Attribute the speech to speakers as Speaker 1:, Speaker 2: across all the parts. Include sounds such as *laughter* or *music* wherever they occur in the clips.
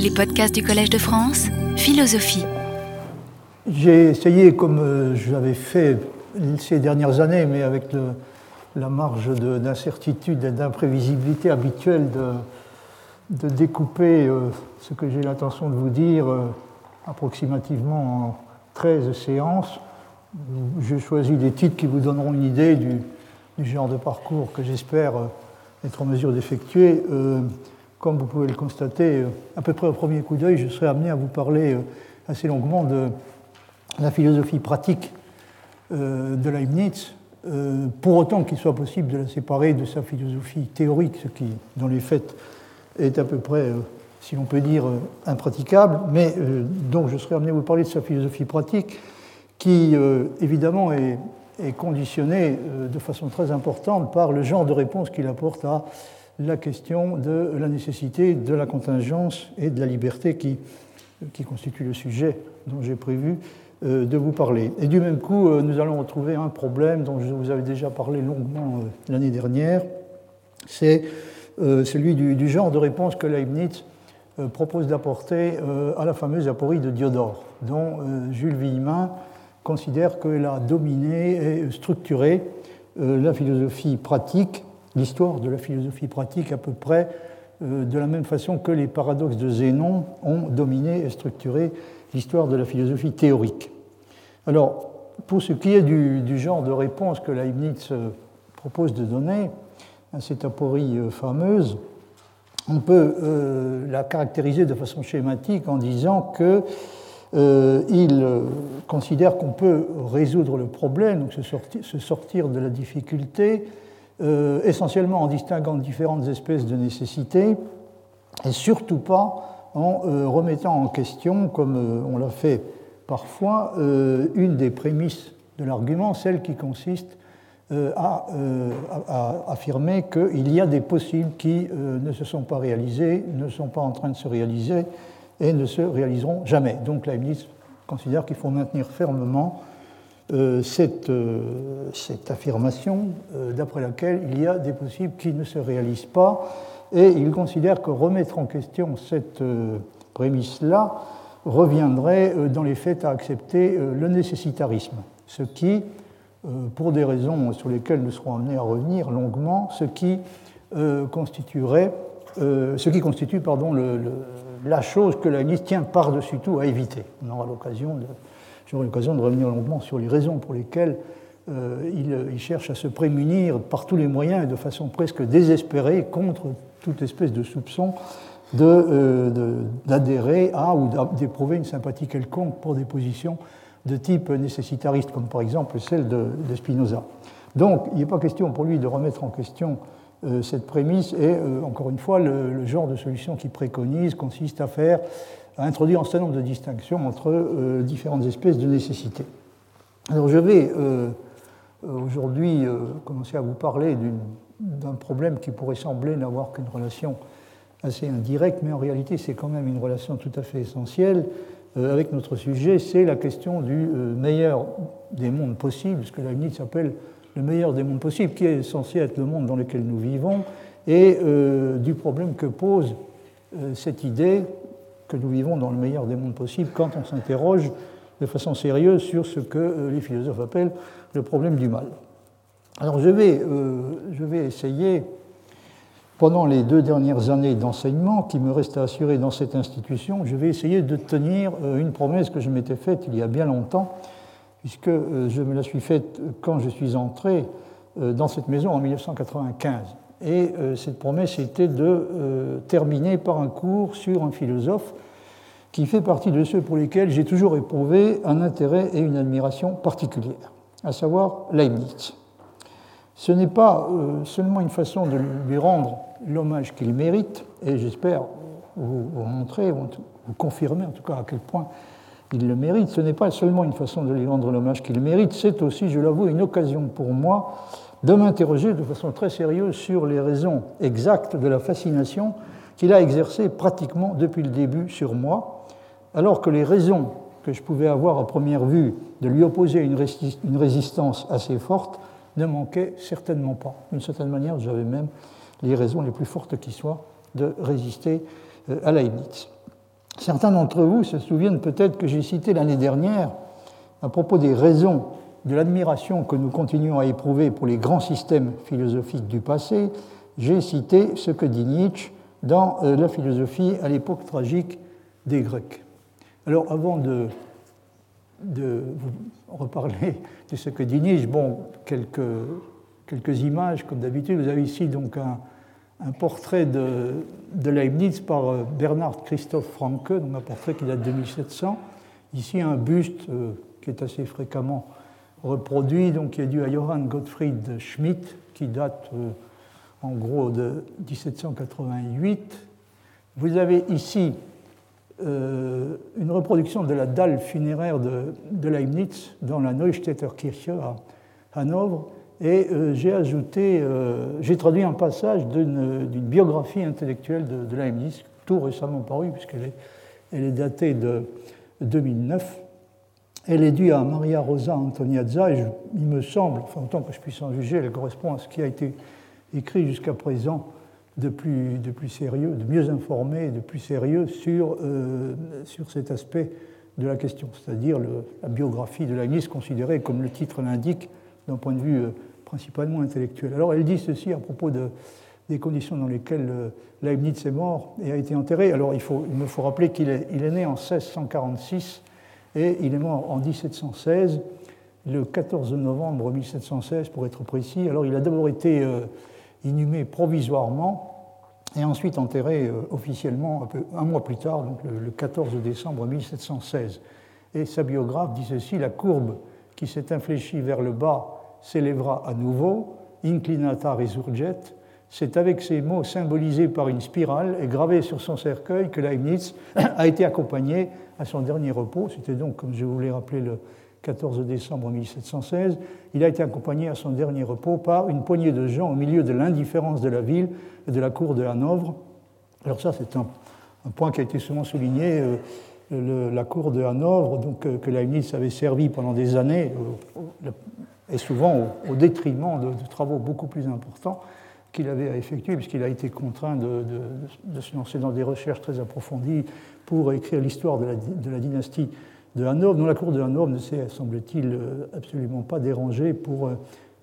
Speaker 1: Les podcasts du Collège de France, philosophie.
Speaker 2: J'ai essayé, comme euh, je l'avais fait ces dernières années, mais avec la marge d'incertitude et d'imprévisibilité habituelle, de, découper euh, ce que j'ai l'intention de vous dire euh, approximativement en 13 séances. J'ai choisi des titres qui vous donneront une idée du genre de parcours que j'espère être en mesure d'effectuer. Comme vous pouvez le constater, à peu près au premier coup d'œil, je serai amené à vous parler assez longuement de la philosophie pratique euh, de Leibniz, euh, pour autant qu'il soit possible de la séparer de sa philosophie théorique, ce qui, dans les faits, est à peu près, euh, si l'on peut dire, impraticable, mais donc je serai amené à vous parler de sa philosophie pratique, qui évidemment est conditionnée de façon très importante par le genre de réponse qu'il apporte à la question de la nécessité de la contingence et de la liberté qui, qui constitue le sujet dont j'ai prévu euh, de vous parler. Et du même coup, euh, nous allons retrouver un problème dont je vous avais déjà parlé longuement euh, l'année dernière, c'est celui du, genre de réponse que Leibniz propose d'apporter à la fameuse aporie de Diodore, dont Jules Villemin considère qu'elle a dominé et structuré la philosophie pratique, l'histoire de la philosophie pratique à peu près de la même façon que les paradoxes de Zénon ont dominé et structuré l'histoire de la philosophie théorique. Alors, pour ce qui est du, genre de réponse que Leibniz euh, propose de donner à cette aporie euh, fameuse, on peut euh, la caractériser de façon schématique en disant qu'il considère qu'on peut résoudre le problème, donc se sortir, de la difficulté, essentiellement en distinguant différentes espèces de nécessités, et surtout pas en remettant en question, comme on l'a fait parfois euh, une des prémices de l'argument, celle qui consiste euh, euh, à, affirmer qu'il y a des possibles qui ne se sont pas réalisés, ne sont pas en train de se réaliser et ne se réaliseront jamais. Donc Leibniz considère qu'il faut maintenir fermement cette, cette, affirmation d'après laquelle il y a des possibles qui ne se réalisent pas et il considère que remettre en question cette prémisse-là reviendrait euh, dans les faits à accepter euh, le nécessitarisme, ce qui, euh, pour des raisons sur lesquelles nous serons amenés à revenir longuement, ce qui constituerait, ce qui constitue pardon, la chose que la liste tient par-dessus tout à éviter. On aura l'occasion de, j'aurai l'occasion de revenir longuement sur les raisons pour lesquelles il, il, cherche à se prémunir par tous les moyens et de façon presque désespérée contre toute espèce de soupçon euh, d'adhérer à ou d'éprouver une sympathie quelconque pour des positions de type nécessitariste, comme par exemple celle de, Spinoza. Donc, il n'est pas question pour lui de remettre en question euh, cette prémisse, et euh, encore une fois, le, genre de solution qu'il préconise consiste à faire, à introduire un certain nombre de distinctions entre différentes espèces de nécessités. Alors, je vais aujourd'hui commencer à vous parler d'un problème qui pourrait sembler n'avoir qu'une relation assez indirect, mais en réalité c'est quand même une relation tout à fait essentielle euh, avec notre sujet, c'est la question du euh, meilleur des mondes possibles, ce que Leibniz appelle le meilleur des mondes possibles, qui est censé être le monde dans lequel nous vivons, et euh, du problème que pose cette idée que nous vivons dans le meilleur des mondes possibles quand on s'interroge de façon sérieuse sur ce que les philosophes appellent le problème du mal. Alors je vais, je vais essayer pendant les deux dernières années d'enseignement qui me restent à assurer dans cette institution, je vais essayer de tenir euh, une promesse que je m'étais faite il y a bien longtemps, puisque euh, je me la suis faite quand je suis entré euh, dans cette maison en 1995. Et cette promesse était de terminer par un cours sur un philosophe qui fait partie de ceux pour lesquels j'ai toujours éprouvé un intérêt et une admiration particulière, à savoir Leibniz. Ce n'est pas seulement une façon de lui rendre l'hommage qu'il mérite, et j'espère vous, montrer, vous confirmer en tout cas à quel point il le mérite. Ce n'est pas seulement une façon de lui rendre l'hommage qu'il mérite, c'est aussi, je l'avoue, une occasion pour moi de m'interroger de façon très sérieuse sur les raisons exactes de la fascination qu'il a exercée pratiquement depuis le début sur moi, alors que les raisons que je pouvais avoir à première vue de lui opposer une résistance assez forte ne manquaient certainement pas. D'une certaine manière, j'avais même les raisons les plus fortes qui soient de résister euh, à Leibniz. certains d'entre vous se souviennent peut-être que j'ai cité l'année dernière, à propos des raisons de l'admiration que nous continuons à éprouver pour les grands systèmes philosophiques du passé, j'ai cité ce que dit Nietzsche dans euh, la philosophie à l'époque tragique des Grecs. Alors avant de, vous reparler de ce que dit Nietzsche, bon, quelques, quelques images comme d'habitude. Vous avez ici donc un, un portrait de, de, Leibniz par euh, Bernard Christoph Franke, donc un portrait qui date de 1700. Ici un buste euh, qui est assez fréquemment reproduit, donc qui est dû à Johann Gottfried Schmidt, qui date en gros de 1788. Vous avez ici euh, une reproduction de la dalle funéraire de, de Leibniz dans la Neustädter Kirche à Hanovre. Et euh, j'ai ajouté, euh, j'ai traduit un passage d'une biographie intellectuelle de, Leibniz, tout récemment paru, puisqu'elle elle est datée de 2009. Elle est due à Maria Rosa Antoniazza, et il me semble, enfin, autant que je puisse en juger, elle correspond à ce qui a été écrit jusqu'à présent de plus, sérieux, de mieux informé, de plus sérieux sur, euh, sur cet aspect de la question, c'est-à-dire la biographie de Leibniz considérée, comme le titre l'indique, d'un point de vue euh, principalement intellectuel. Alors elle dit ceci à propos de, des conditions dans lesquelles euh, Leibniz est mort et a été enterré. Alors il, faut, il me faut rappeler qu'il est, il est né en 1646 et il est mort en 1716, le 14 novembre 1716 pour être précis. Alors il a d'abord été inhumé provisoirement et ensuite enterré euh, officiellement un, mois plus tard, donc le 14 décembre 1716. Et sa biographe dit ceci La courbe qui s'est infléchie vers le bas s'élèvera à nouveau, inclinata resurget. C'est avec ces mots symbolisés par une spirale et gravés sur son cercueil que Leibniz a été accompagné à son dernier repos. C'était donc, comme je vous l'ai rappelé, le 14 décembre 1716, il a été accompagné à son dernier repos par une poignée de gens au milieu de l'indifférence de la ville et de la cour de Hanovre. Alors ça, c'est un, point qui a été souvent souligné. Euh, la cour de Hanovre, donc, euh, que Leibniz avait servi pendant des années, euh, et souvent au, détriment de, travaux beaucoup plus importants qu'il avait à effectuer, puisqu'il a été contraint de, se lancer dans des recherches très approfondies pour écrire l'histoire de la, dynastie de Hanovre, dont la cour de Hanovre ne s'est, semble-t-il, absolument pas dérangée pour euh,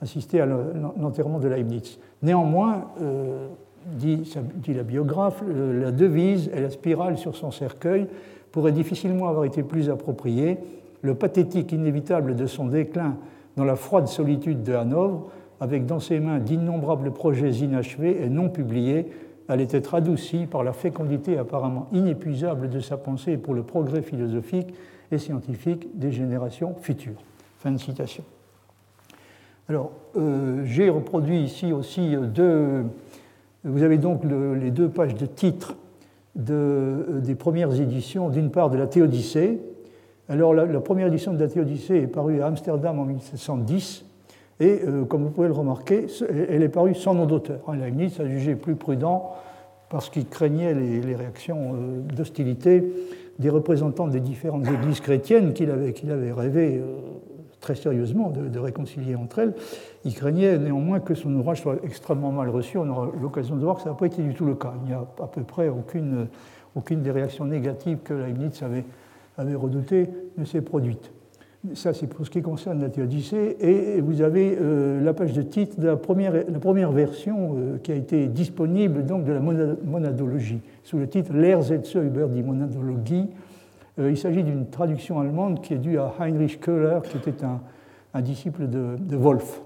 Speaker 2: assister à l'enterrement de Leibniz. Néanmoins, euh, dit, dit, la biographe, la devise et la spirale sur son cercueil pourraient difficilement avoir été plus appropriées. Le pathétique inévitable de son déclin dans la froide solitude de Hanovre, avec dans ses mains d'innombrables projets inachevés et non publiés, allait être adouci par la fécondité apparemment inépuisable de sa pensée pour le progrès philosophique et scientifiques des générations futures. Fin de citation. Alors, euh, j'ai reproduit ici aussi deux. Vous avez donc les deux pages de titres de, euh, des premières éditions, d'une part de la Théodicée. Alors, la, première édition de la Théodicée est parue à Amsterdam en 1710, et euh, comme vous pouvez le remarquer, elle est parue sans nom d'auteur. Leibniz a jugé plus prudent parce qu'il craignait les, réactions d'hostilité des représentants des différentes églises chrétiennes qu'il avait, avait rêvé euh, très sérieusement de, réconcilier entre elles. Il craignait néanmoins que son ouvrage soit extrêmement mal reçu. On aura l'occasion de voir que ça n'a pas été du tout le cas. Il n'y a à peu près aucune, des réactions négatives que Leibniz avait redoutées ne s'est produite. Ça, c'est pour ce qui concerne la théodicée. Et vous avez euh, la page de titre de la première, version euh, qui a été disponible donc, de la monadologie, sous le titre Lehrsätze über die Monadologie. Euh, il s'agit d'une traduction allemande qui est due à Heinrich Köhler, qui était un, disciple de, de, Wolff.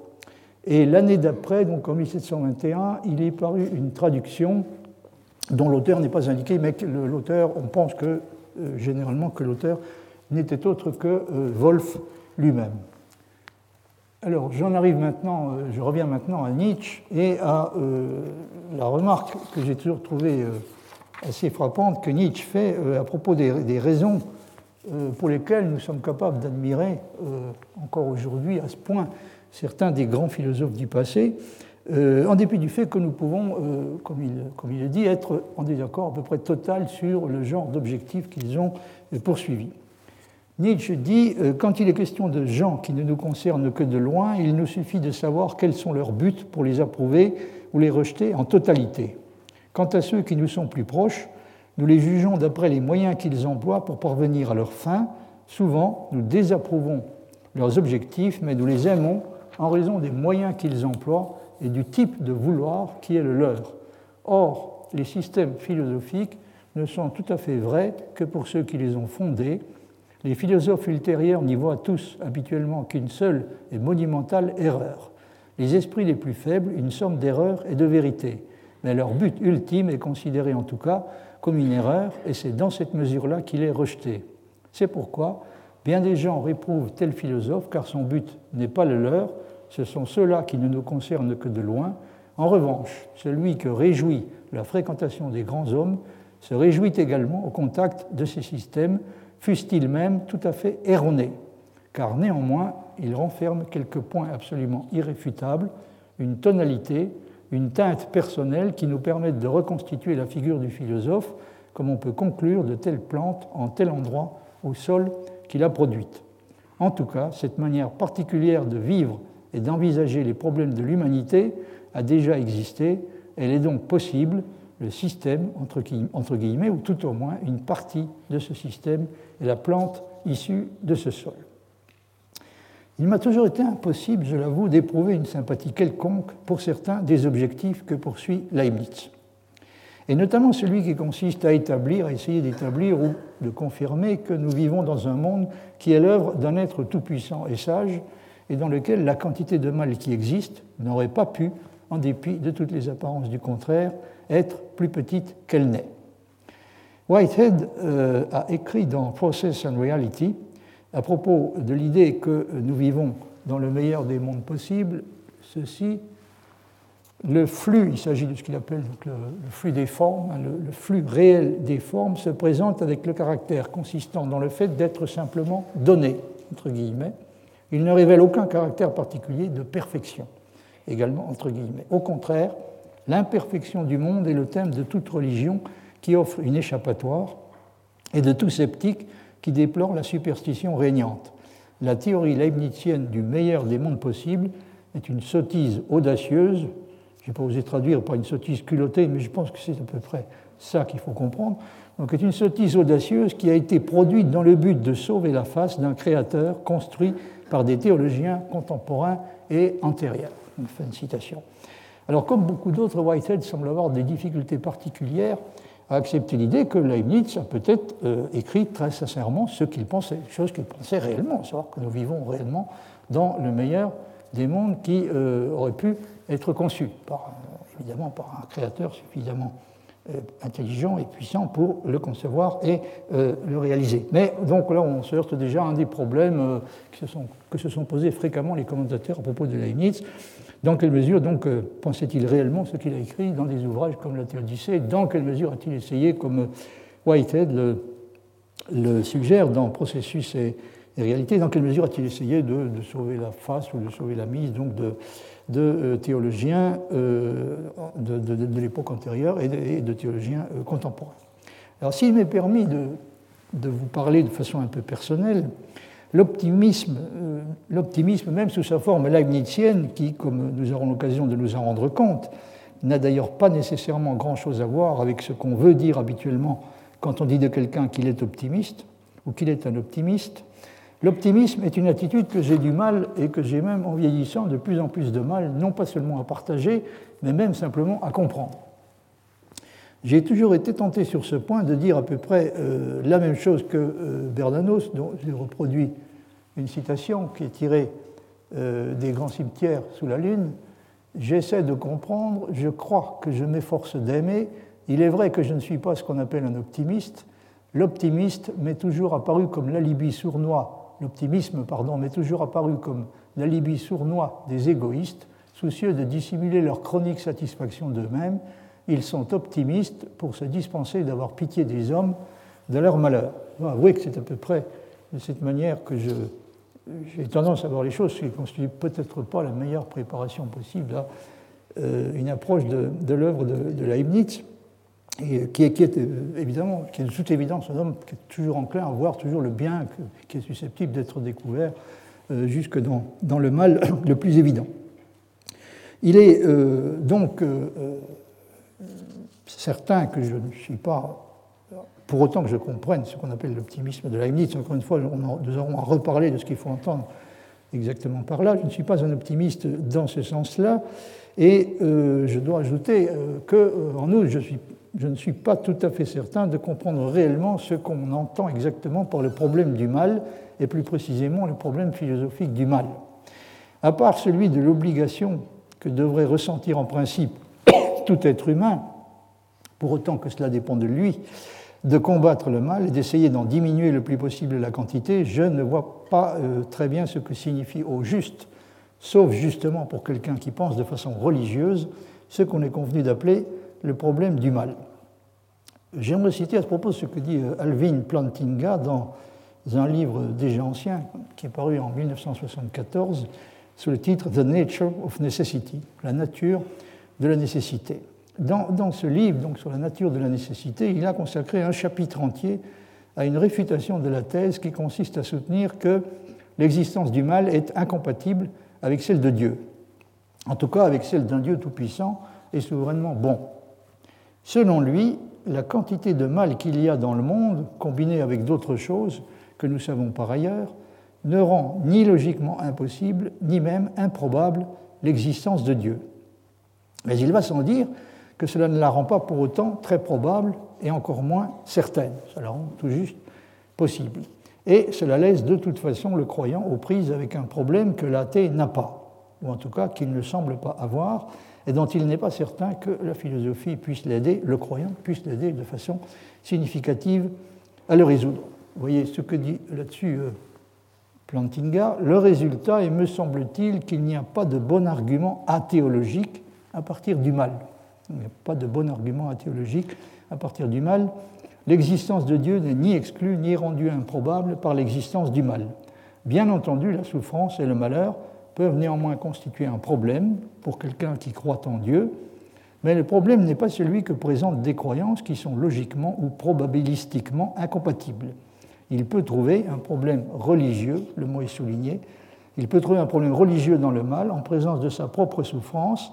Speaker 2: Et l'année d'après, donc en 1721, il est paru une traduction dont l'auteur n'est pas indiqué, mais l'auteur, on pense que généralement que l'auteur n'était autre que euh, Wolf lui-même. Alors j'en arrive maintenant, euh, je reviens maintenant à Nietzsche et à euh, la remarque que j'ai toujours trouvée assez frappante que Nietzsche fait à propos des, raisons pour lesquelles nous sommes capables d'admirer encore aujourd'hui à ce point certains des grands philosophes du passé, en dépit du fait que nous pouvons, comme, il, comme le dit, être en désaccord à peu près total sur le genre d'objectifs qu'ils ont poursuivis. Nietzsche dit euh, Quand il est question de gens qui ne nous concernent que de loin, il nous suffit de savoir quels sont leurs buts pour les approuver ou les rejeter en totalité. Quant à ceux qui nous sont plus proches, Nous les jugeons d'après les moyens qu'ils emploient pour parvenir à leur fin. Souvent, nous désapprouvons leurs objectifs, mais nous les aimons en raison des moyens qu'ils emploient et du type de vouloir qui est le leur. Or, les systèmes philosophiques ne sont tout à fait vrais que pour ceux qui les ont fondés. Les philosophes ultérieurs n'y voient tous habituellement qu'une seule et monumentale erreur. Les esprits les plus faibles, une somme d'erreurs et de vérités. Mais leur but ultime est considéré en tout cas comme une erreur, et c'est dans cette mesure-là qu'il est rejeté. C'est pourquoi bien des gens réprouvent tel philosophe, car son but n'est pas le leur, ce sont ceux-là qui ne nous concernent que de loin. En revanche, celui que réjouit la fréquentation des grands hommes se réjouit également au contact de ces systèmes, fussent-ils même tout à fait erronés, car néanmoins, ils renferment quelques points absolument irréfutables, une tonalité, une teinte personnelle qui nous permettent de reconstituer la figure du philosophe, comme on peut conclure de telle plante en tel endroit au sol qu'il a produite. En tout cas, cette manière particulière de vivre et d'envisager les problèmes de l'humanité a déjà existé, elle est donc possible, le système, entre guillemets, ou tout au moins une partie de ce système est la plante issue de ce sol. Il m'a toujours été impossible, je l'avoue, d'éprouver une sympathie quelconque pour certains des objectifs que poursuit Leibniz. Et notamment celui qui consiste à établir, à essayer d'établir ou de confirmer que nous vivons dans un monde qui est l'œuvre d'un être tout-puissant et sage, et dans lequel la quantité de mal qui existe n'aurait pas pu, en dépit de toutes les apparences du contraire, être plus petite qu'elle n'est. Whitehead euh, a écrit dans Process and Reality à propos de l'idée que nous vivons dans le meilleur des mondes possibles, ceci, le flux, il s'agit de ce qu'il appelle le, flux des formes, hein, le, flux réel des formes se présente avec le caractère consistant dans le fait d'être simplement donné, entre guillemets. Il ne révèle aucun caractère particulier de perfection, également entre guillemets. Au contraire, l'imperfection du monde est le thème de toute religion qui offre une échappatoire et de tout sceptique qui déplore la superstition régnante. La théorie leibnizienne du meilleur des mondes possibles est une sottise audacieuse, je n'ai pas osé traduire par une sottise culottée, mais je pense que c'est à peu près ça qu'il faut comprendre. Donc, c'est une sottise audacieuse qui a été produite dans le but de sauver la face d'un créateur construit par des théologiens contemporains et antérieurs. Fin de citation. Alors, comme beaucoup d'autres, Whitehead semble avoir des difficultés particulières à accepter l'idée que Leibniz a peut-être euh, écrit très sincèrement ce qu'il pensait, chose qu'il pensait réellement, savoir que nous vivons réellement dans le meilleur des mondes qui euh, aurait pu être conçu, par, évidemment par un créateur suffisamment euh, intelligent et puissant pour le concevoir et le réaliser. Mais donc là, on se heurte déjà à un des problèmes que se sont posés fréquemment les commentateurs à propos de Leibniz. Dans quelle mesure donc euh, pensait-il réellement ce qu'il a écrit dans des ouvrages comme la Théodicée Dans quelle mesure a-t-il essayé, comme Whitehead le, suggère dans Processus et, Réalité, dans quelle mesure a-t-il essayé de, sauver la face ou de sauver la mise donc de, euh, théologiens euh, de, l'époque antérieure et de, théologiens contemporains? Alors s'il m'est permis de, vous parler de façon un peu personnelle, L'optimisme, euh, l'optimisme, même sous sa forme leibnizienne, qui, comme nous aurons l'occasion de nous en rendre compte, n'a d'ailleurs pas nécessairement grand-chose à voir avec ce qu'on veut dire habituellement quand on dit de quelqu'un qu'il est optimiste ou qu'il est un optimiste. L'optimisme est une attitude que j'ai du mal et que j'ai même en vieillissant de plus en plus de mal, non pas seulement à partager, mais même simplement à comprendre. J'ai toujours été tenté sur ce point de dire à peu près euh, la même chose que euh, Bernanos, dont j'ai reproduit une citation qui est tirée euh, des grands cimetières sous la Lune. J'essaie de comprendre, je crois que je m'efforce d'aimer. Il est vrai que je ne suis pas ce qu'on appelle un optimiste. L'optimiste m'est toujours apparu comme l'alibi sournois, l'optimisme, pardon, m'est toujours apparu comme l'alibi sournois des égoïstes, soucieux de dissimuler leur chronique satisfaction d'eux-mêmes ils sont optimistes pour se dispenser d'avoir pitié des hommes de leur malheur. Je dois avouer que c'est à peu près de cette manière que j'ai tendance à voir les choses, ce qui ne constitue peut-être pas la meilleure préparation possible à euh, une approche de, l'œuvre de, Leibniz, et qui, est, qui, est, euh, évidemment, qui est de toute évidence un homme qui est toujours enclin à voir toujours le bien qui est susceptible d'être découvert euh, jusque dans, dans, le mal le plus évident. Il est donc certain que je ne suis pas pour autant que je comprenne ce qu'on appelle l'optimisme de Leibniz. Encore une fois, nous aurons à reparler de ce qu'il faut entendre exactement par là. Je ne suis pas un optimiste dans ce sens-là. Et euh, je dois ajouter euh, qu'en outre, je, je ne suis pas tout à fait certain de comprendre réellement ce qu'on entend exactement par le problème du mal, et plus précisément le problème philosophique du mal. À part celui de l'obligation que devrait ressentir en principe *coughs* tout être humain, pour autant que cela dépend de lui, de combattre le mal et d'essayer d'en diminuer le plus possible la quantité, je ne vois pas euh, très bien ce que signifie au juste, sauf justement pour quelqu'un qui pense de façon religieuse, ce qu'on est convenu d'appeler le problème du mal. J'aimerais citer à ce propos ce que dit euh, Alvin Plantinga dans un livre déjà ancien qui est paru en 1974 sous le titre The Nature of Necessity, la nature de la nécessité. Dans, ce livre, donc sur la nature de la nécessité, il a consacré un chapitre entier à une réfutation de la thèse qui consiste à soutenir que l'existence du mal est incompatible avec celle de Dieu, en tout cas avec celle d'un Dieu tout-puissant et souverainement bon. Selon lui, la quantité de mal qu'il y a dans le monde, combinée avec d'autres choses que nous savons par ailleurs, ne rend ni logiquement impossible, ni même improbable l'existence de Dieu. Mais il va sans dire que cela ne la rend pas pour autant très probable et encore moins certaine. Ça la rend tout juste possible. Et cela laisse de toute façon le croyant aux prises avec un problème que l'athée n'a pas, ou en tout cas qu'il ne semble pas avoir, et dont il n'est pas certain que la philosophie puisse l'aider, le croyant puisse l'aider de façon significative à le résoudre. Vous voyez ce que dit là-dessus euh, Plantinga. Le résultat est, me semble-t-il, qu'il n'y a pas de bon argument athéologique à partir du mal. Il n'y a pas de bon argument théologique à partir du mal. L'existence de Dieu n'est ni exclue ni rendue improbable par l'existence du mal. Bien entendu, la souffrance et le malheur peuvent néanmoins constituer un problème pour quelqu'un qui croit en Dieu, mais le problème n'est pas celui que présentent des croyances qui sont logiquement ou probabilistiquement incompatibles. Il peut trouver un problème religieux, le mot est souligné, il peut trouver un problème religieux dans le mal en présence de sa propre souffrance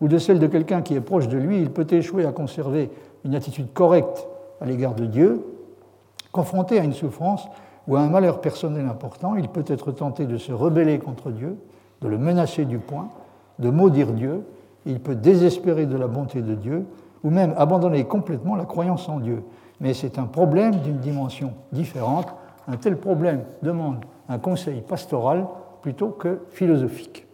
Speaker 2: ou de celle de quelqu'un qui est proche de lui, il peut échouer à conserver une attitude correcte à l'égard de Dieu. Confronté à une souffrance ou à un malheur personnel important, il peut être tenté de se rebeller contre Dieu, de le menacer du poing, de maudire Dieu, il peut désespérer de la bonté de Dieu, ou même abandonner complètement la croyance en Dieu. Mais c'est un problème d'une dimension différente. Un tel problème demande un conseil pastoral plutôt que philosophique.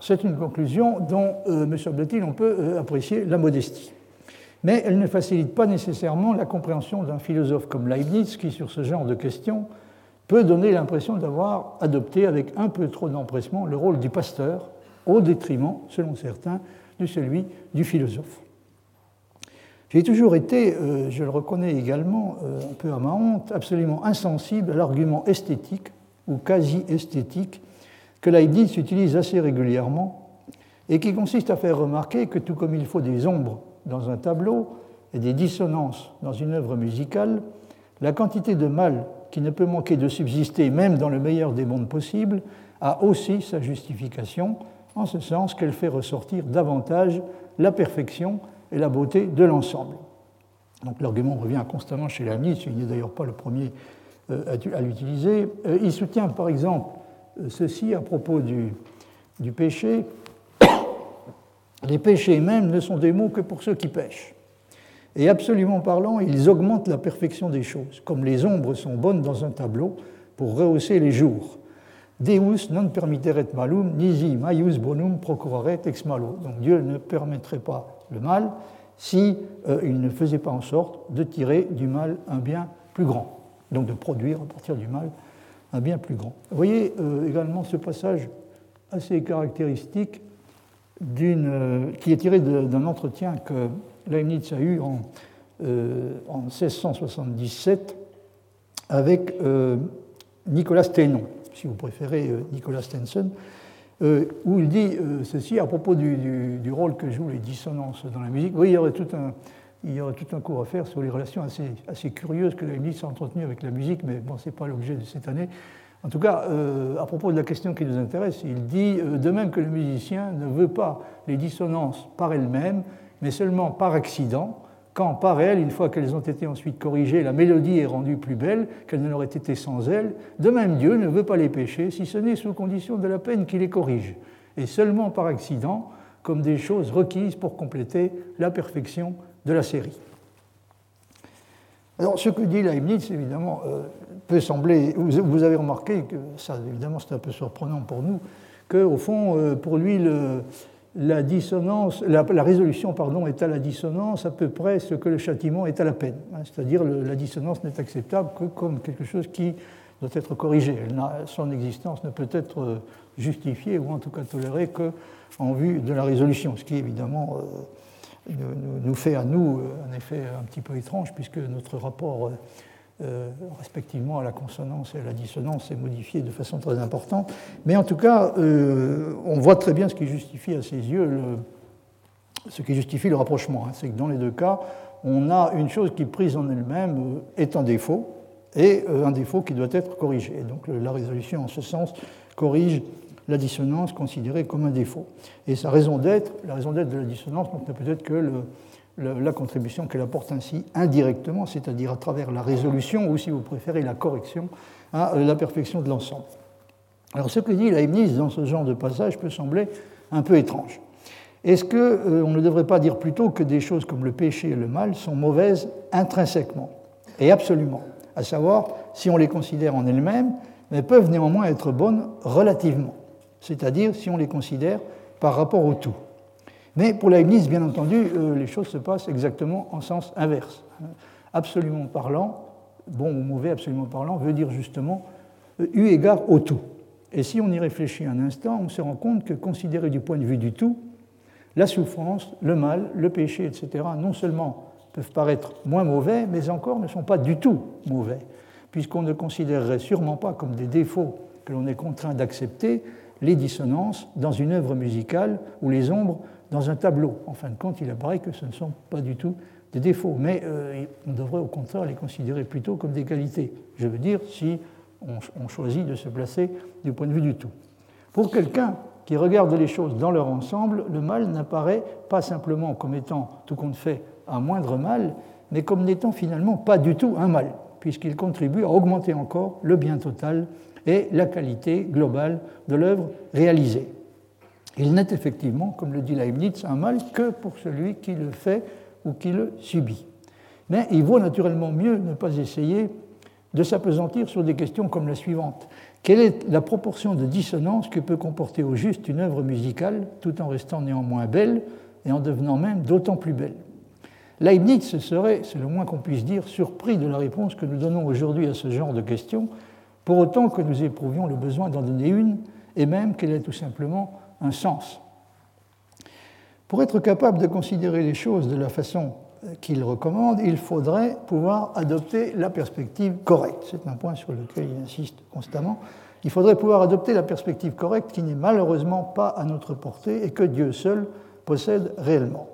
Speaker 2: C'est une conclusion dont, euh, M. Blatil, on peut euh, apprécier la modestie. Mais elle ne facilite pas nécessairement la compréhension d'un philosophe comme Leibniz, qui, sur ce genre de questions, peut donner l'impression d'avoir adopté avec un peu trop d'empressement le rôle du pasteur, au détriment, selon certains, de celui du philosophe. J'ai toujours été, euh, je le reconnais également, un peu à ma honte, absolument insensible à l'argument esthétique ou quasi esthétique que Leibniz utilise assez régulièrement et qui consiste à faire remarquer que tout comme il faut des ombres dans un tableau et des dissonances dans une œuvre musicale, la quantité de mal qui ne peut manquer de subsister même dans le meilleur des mondes possibles a aussi sa justification, en ce sens qu'elle fait ressortir davantage la perfection et la beauté de l'ensemble. Donc l'argument revient constamment chez Leibniz, il n'est d'ailleurs pas le premier euh, à l'utiliser. Euh, il soutient par exemple ceci à propos du, péché. *coughs* Les péchés même ne sont des mots que pour ceux qui pêchent. Et absolument parlant, ils augmentent la perfection des choses, comme les ombres sont bonnes dans un tableau pour rehausser les jours. Deus non permitteret malum, nisi maius bonum procuraret ex malo. Donc Dieu ne permettrait pas le mal si euh, il ne faisait pas en sorte de tirer du mal un bien plus grand, donc de produire à partir du mal bien plus grand. Vous voyez euh, également ce passage assez caractéristique euh, qui est tiré d'un entretien que Leibniz a eu en, 1677 euh, avec Nicolas Ténon, si vous préférez Nicolas Stenson, où il dit ceci à propos du, du, rôle que jouent les dissonances dans la musique. Oui, il y aurait tout un, il y aurait tout un cours à faire sur les relations assez, assez curieuses que Leibniz a entretenues avec la musique, mais bon, ce n'est pas l'objet de cette année. En tout cas, euh, à propos de la question qui nous intéresse, il dit euh, de même que le musicien ne veut pas les dissonances par elles-mêmes, mais seulement par accident, quand par elles, une fois qu'elles ont été ensuite corrigées, la mélodie est rendue plus belle qu'elle ne l'aurait été sans elles, de même Dieu ne veut pas les pécher, si ce n'est sous condition de la peine qu'il les corrige, et seulement par accident, comme des choses requises pour compléter la perfection de la série. Alors, ce que dit Leibniz, évidemment, euh, peut sembler. Vous avez remarqué que ça, évidemment, c'est un peu surprenant pour nous, qu'au fond, euh, pour lui, la dissonance, la, résolution pardon, est à la dissonance à peu près ce que le châtiment est à la peine. Hein. C'est-à-dire la dissonance n'est acceptable que comme quelque chose qui doit être corrigé. son existence ne peut être euh, justifiée ou en tout cas tolérée qu'en vue de la résolution, ce qui évidemment nous fait à nous euh, un effet un petit peu étrange puisque notre rapport euh, respectivement à la consonance et à la dissonance, est modifié de façon très importante. Mais en tout cas, euh, on voit très bien ce qui justifie à ses yeux le, ce qui justifie le rapprochement. Hein. C'est que dans les deux cas, on a une chose qui, prise en elle-même, euh, est un défaut, et un défaut qui doit être corrigé. Donc la résolution, en ce sens, corrige la dissonance considérée comme un défaut. Et sa raison d'être, la raison d'être de la dissonance, n'est peut-être que la contribution qu'elle apporte ainsi indirectement, c'est-à-dire à travers la résolution ou, si vous préférez, la correction à la perfection de l'ensemble. Alors ce que dit Leibniz dans ce genre de passage peut sembler un peu étrange. Est-ce qu'on euh, ne devrait pas dire plutôt que des choses comme le péché et le mal sont mauvaises intrinsèquement? Et absolument, à savoir si on les considère en elles-mêmes, mais peuvent néanmoins être bonnes relativement, c'est-à-dire si on les considère par rapport au tout mais pour Leibniz, bien entendu, euh, les choses se passent exactement en sens inverse. Absolument parlant, bon ou mauvais, absolument parlant, veut dire justement euh, eu égard au tout. Et si on y réfléchit un instant, on se rend compte que considéré du point de vue du tout, la souffrance, le mal, le péché, etc., non seulement peuvent paraître moins mauvais, mais encore ne sont pas du tout mauvais, puisqu'on ne considérerait sûrement pas comme des défauts que l'on est contraint d'accepter les dissonances dans une œuvre musicale où les ombres dans un tableau. En fin de compte, il apparaît que ce ne sont pas du tout des défauts, mais euh, on devrait au contraire les considérer plutôt comme des qualités. Je veux dire, si on, choisit de se placer du point de vue du tout. Pour quelqu'un qui regarde les choses dans leur ensemble, le mal n'apparaît pas simplement comme étant, tout compte fait, un moindre mal, mais comme n'étant finalement pas du tout un mal, puisqu'il contribue à augmenter encore le bien total et la qualité globale de l'œuvre réalisée. Il n'est effectivement, comme le dit Leibniz, un mal que pour celui qui le fait ou qui le subit. Mais il vaut naturellement mieux ne pas essayer de s'apesantir sur des questions comme la suivante. Quelle est la proportion de dissonance que peut comporter au juste une œuvre musicale tout en restant néanmoins belle et en devenant même d'autant plus belle? Leibniz serait, c'est le moins qu'on puisse dire, surpris de la réponse que nous donnons aujourd'hui à ce genre de questions, pour autant que nous éprouvions le besoin d'en donner une, et même qu'elle est tout simplement un sens. Pour être capable de considérer les choses de la façon qu'il recommande, il faudrait pouvoir adopter la perspective correcte. C'est un point sur lequel il insiste constamment. Il faudrait pouvoir adopter la perspective correcte qui n'est malheureusement pas à notre portée et que Dieu seul possède réellement.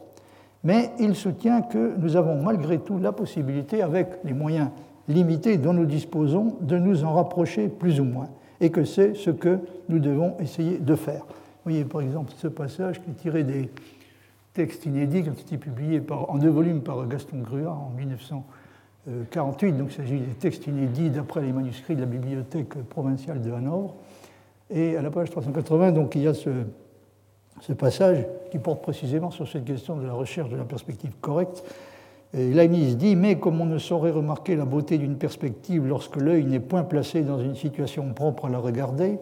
Speaker 2: Mais il soutient que nous avons malgré tout la possibilité, avec les moyens limités dont nous disposons, de nous en rapprocher plus ou moins, et que c'est ce que nous devons essayer de faire. Vous voyez par exemple ce passage qui est tiré des textes inédits qui ont été publiés en deux volumes par Gaston Grua en 1948. Donc il s'agit des textes inédits d'après les manuscrits de la bibliothèque provinciale de Hanovre. Et à la page 380, donc, il y a ce passage qui porte précisément sur cette question de la recherche de la perspective correcte. Et dit Mais comme on ne saurait remarquer la beauté d'une perspective lorsque l'œil n'est point placé dans une situation propre à la regarder,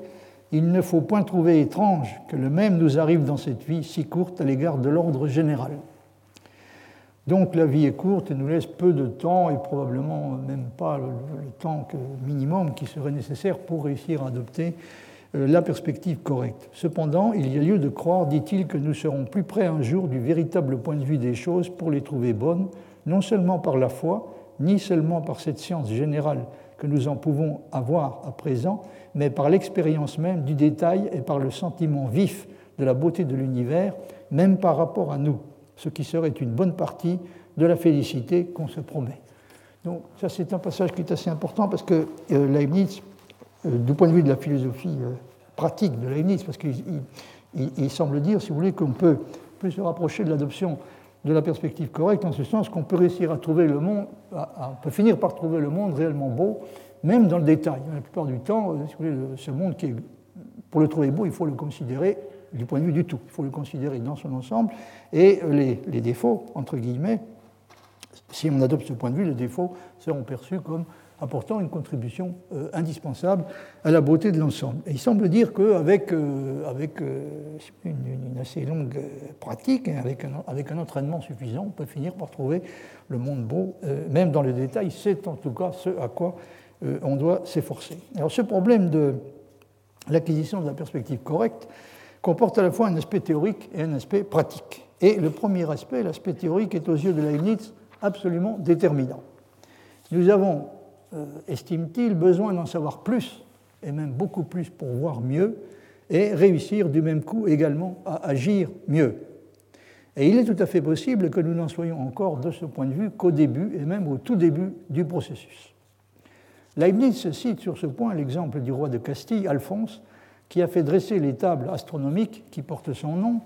Speaker 2: il ne faut point trouver étrange que le même nous arrive dans cette vie si courte à l'égard de l'ordre général. Donc la vie est courte et nous laisse peu de temps et probablement même pas le, temps minimum qui serait nécessaire pour réussir à adopter euh, la perspective correcte. Cependant, il y a lieu de croire, dit-il, que nous serons plus près un jour du véritable point de vue des choses pour les trouver bonnes, non seulement par la foi, ni seulement par cette science générale que nous en pouvons avoir à présent, mais par l'expérience même du détail et par le sentiment vif de la beauté de l'univers, même par rapport à nous, ce qui serait une bonne partie de la félicité qu'on se promet. Donc ça c'est un passage qui est assez important parce que euh, Leibniz, euh, du point de vue de la philosophie euh, pratique de Leibniz, parce qu'il semble dire, si vous voulez, qu'on peut, peut se rapprocher de l'adoption de la perspective correcte, en ce sens qu'on peut réussir à trouver le monde, on peut finir par trouver le monde réellement beau, même dans le détail. La plupart du temps, euh, ce monde qui est, pour le trouver beau, il faut le considérer du point de vue du tout. Il faut le considérer dans son ensemble. Et les, les défauts, entre guillemets, si on adopte ce point de vue, les défauts seront perçus comme apportant une contribution euh, indispensable à la beauté de l'ensemble. Il semble dire qu'avec euh, avec, euh, une, assez longue pratique, avec un, avec un entraînement suffisant, on peut finir par trouver le monde beau, même dans le détail. C'est en tout cas ce à quoi on doit s'efforcer. Alors ce problème de l'acquisition de la perspective correcte comporte à la fois un aspect théorique et un aspect pratique. Et le premier aspect, l'aspect théorique, est aux yeux de Leibniz absolument déterminant. Nous avons euh, estime-t-il, besoin d'en savoir plus, et même beaucoup plus pour voir mieux, et réussir du même coup également à agir mieux. Et il est tout à fait possible que nous n'en soyons encore de ce point de vue qu'au début, et même au tout début du processus. Leibniz cite sur ce point l'exemple du roi de Castille, Alphonse, qui a fait dresser les tables astronomiques qui portent son nom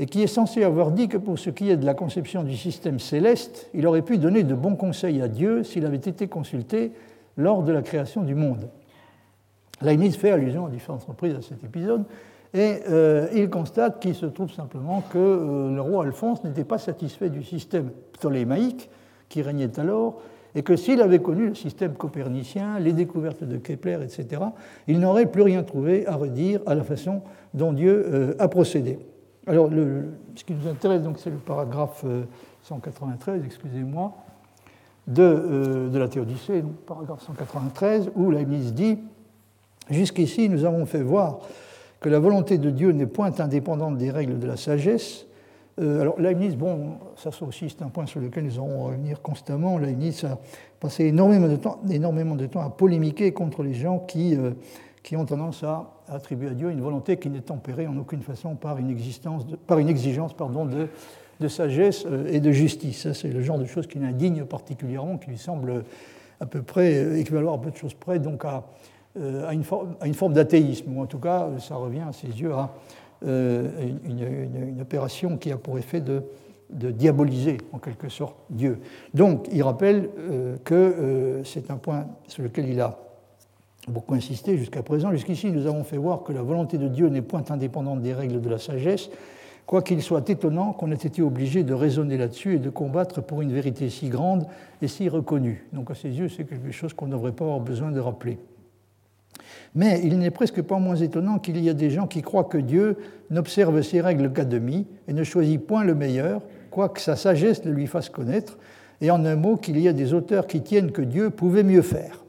Speaker 2: et qui est censé avoir dit que pour ce qui est de la conception du système céleste, il aurait pu donner de bons conseils à Dieu s'il avait été consulté lors de la création du monde. Leibniz fait allusion à différentes reprises à cet épisode, et euh, il constate qu'il se trouve simplement que euh, le roi Alphonse n'était pas satisfait du système ptolémaïque qui régnait alors, et que s'il avait connu le système copernicien, les découvertes de Kepler, etc., il n'aurait plus rien trouvé à redire à la façon dont Dieu euh, a procédé. Alors, ce qui nous intéresse, c'est le paragraphe 193, euh, excusez-moi, de, euh, de, la Théodicée, donc, paragraphe 193, où Leibniz dit Jusqu'ici, nous avons fait voir que la volonté de Dieu n'est point indépendante des règles de la sagesse. Euh, alors, Leibniz, bon, ça aussi, c'est un point sur lequel nous allons revenir constamment. Leibniz a passé énormément de temps, énormément de temps à polémiquer contre les gens qui, qui ont tendance à attribuer à Dieu une volonté qui n'est tempérée en aucune façon par une, exigence pardon, de, sagesse euh, et de justice. C'est le genre de choses qui l'indigne particulièrement, qui lui semble à peu près euh, équivaloir à peu de choses près donc à, euh, à, une, forme, d'athéisme, ou en tout cas, ça revient à ses yeux à une, opération qui a pour effet de, diaboliser en quelque sorte Dieu. Donc, il rappelle que c'est un point sur lequel il a beaucoup insisté jusqu'à présent. Jusqu'ici, nous avons fait voir que la volonté de Dieu n'est point indépendante des règles de la sagesse, quoiqu'il soit étonnant qu'on ait été obligé de raisonner là-dessus et de combattre pour une vérité si grande et si reconnue. Donc à ses yeux, c'est quelque chose qu'on ne pas besoin de rappeler. Mais il n'est presque pas moins étonnant qu'il y a des gens qui croient que Dieu n'observe ses règles qu'à demi et ne choisit point le meilleur, quoique sa sagesse le lui fasse connaître, et en un mot qu'il y a des auteurs qui tiennent que Dieu pouvait mieux faire.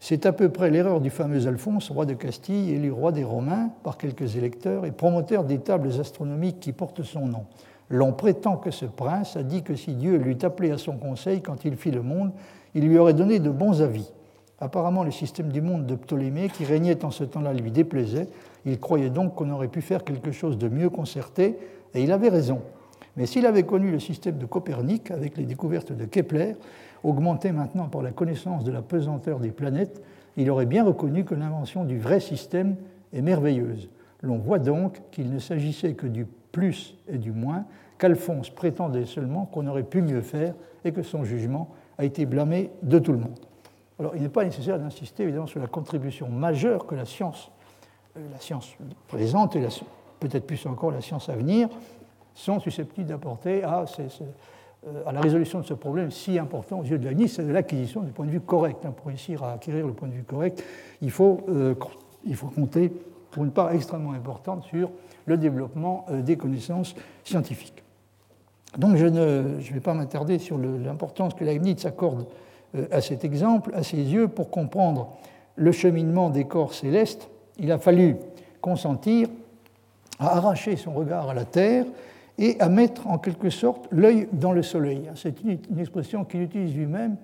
Speaker 2: C'est à peu près l'erreur du fameux Alphonse, roi de Castille, élu roi des Romains par quelques électeurs et promoteur des tables astronomiques qui portent son nom. L'on prétend que ce prince a dit que si Dieu l'eût appelé à son conseil quand il fit le monde, il lui aurait donné de bons avis. Apparemment, le système du monde de Ptolémée, qui régnait en ce temps-là, lui déplaisait. Il croyait donc qu'on aurait pu faire quelque chose de mieux concerté, et il avait raison. Mais s'il avait connu le système de Copernic, avec les découvertes de Kepler, augmenté maintenant par la connaissance de la pesanteur des planètes, il aurait bien reconnu que l'invention du vrai système est merveilleuse. L'on voit donc qu'il ne s'agissait que du plus et du moins, qu'Alphonse prétendait seulement qu'on aurait pu mieux faire et que son jugement a été blâmé de tout le monde. Alors il n'est pas nécessaire d'insister évidemment sur la contribution majeure que la science, euh, la science présente et peut-être plus encore la science à venir sont susceptibles d'apporter à ces, à la résolution de ce problème si important aux yeux de Nice, c'est de l'acquisition du point de vue correct. Hein. Pour réussir à acquérir le point de vue correct, il faut, euh, il faut compter pour une part extrêmement importante sur le développement euh, des connaissances scientifiques. Donc je ne je vais pas m'attarder sur l'importance que Leibniz accorde à cet exemple. À ses yeux, pour comprendre le cheminement des corps célestes, il a fallu consentir à arracher son regard à la Terre et à mettre en quelque sorte l'œil dans le soleil. C'est une expression qu'il utilise lui-même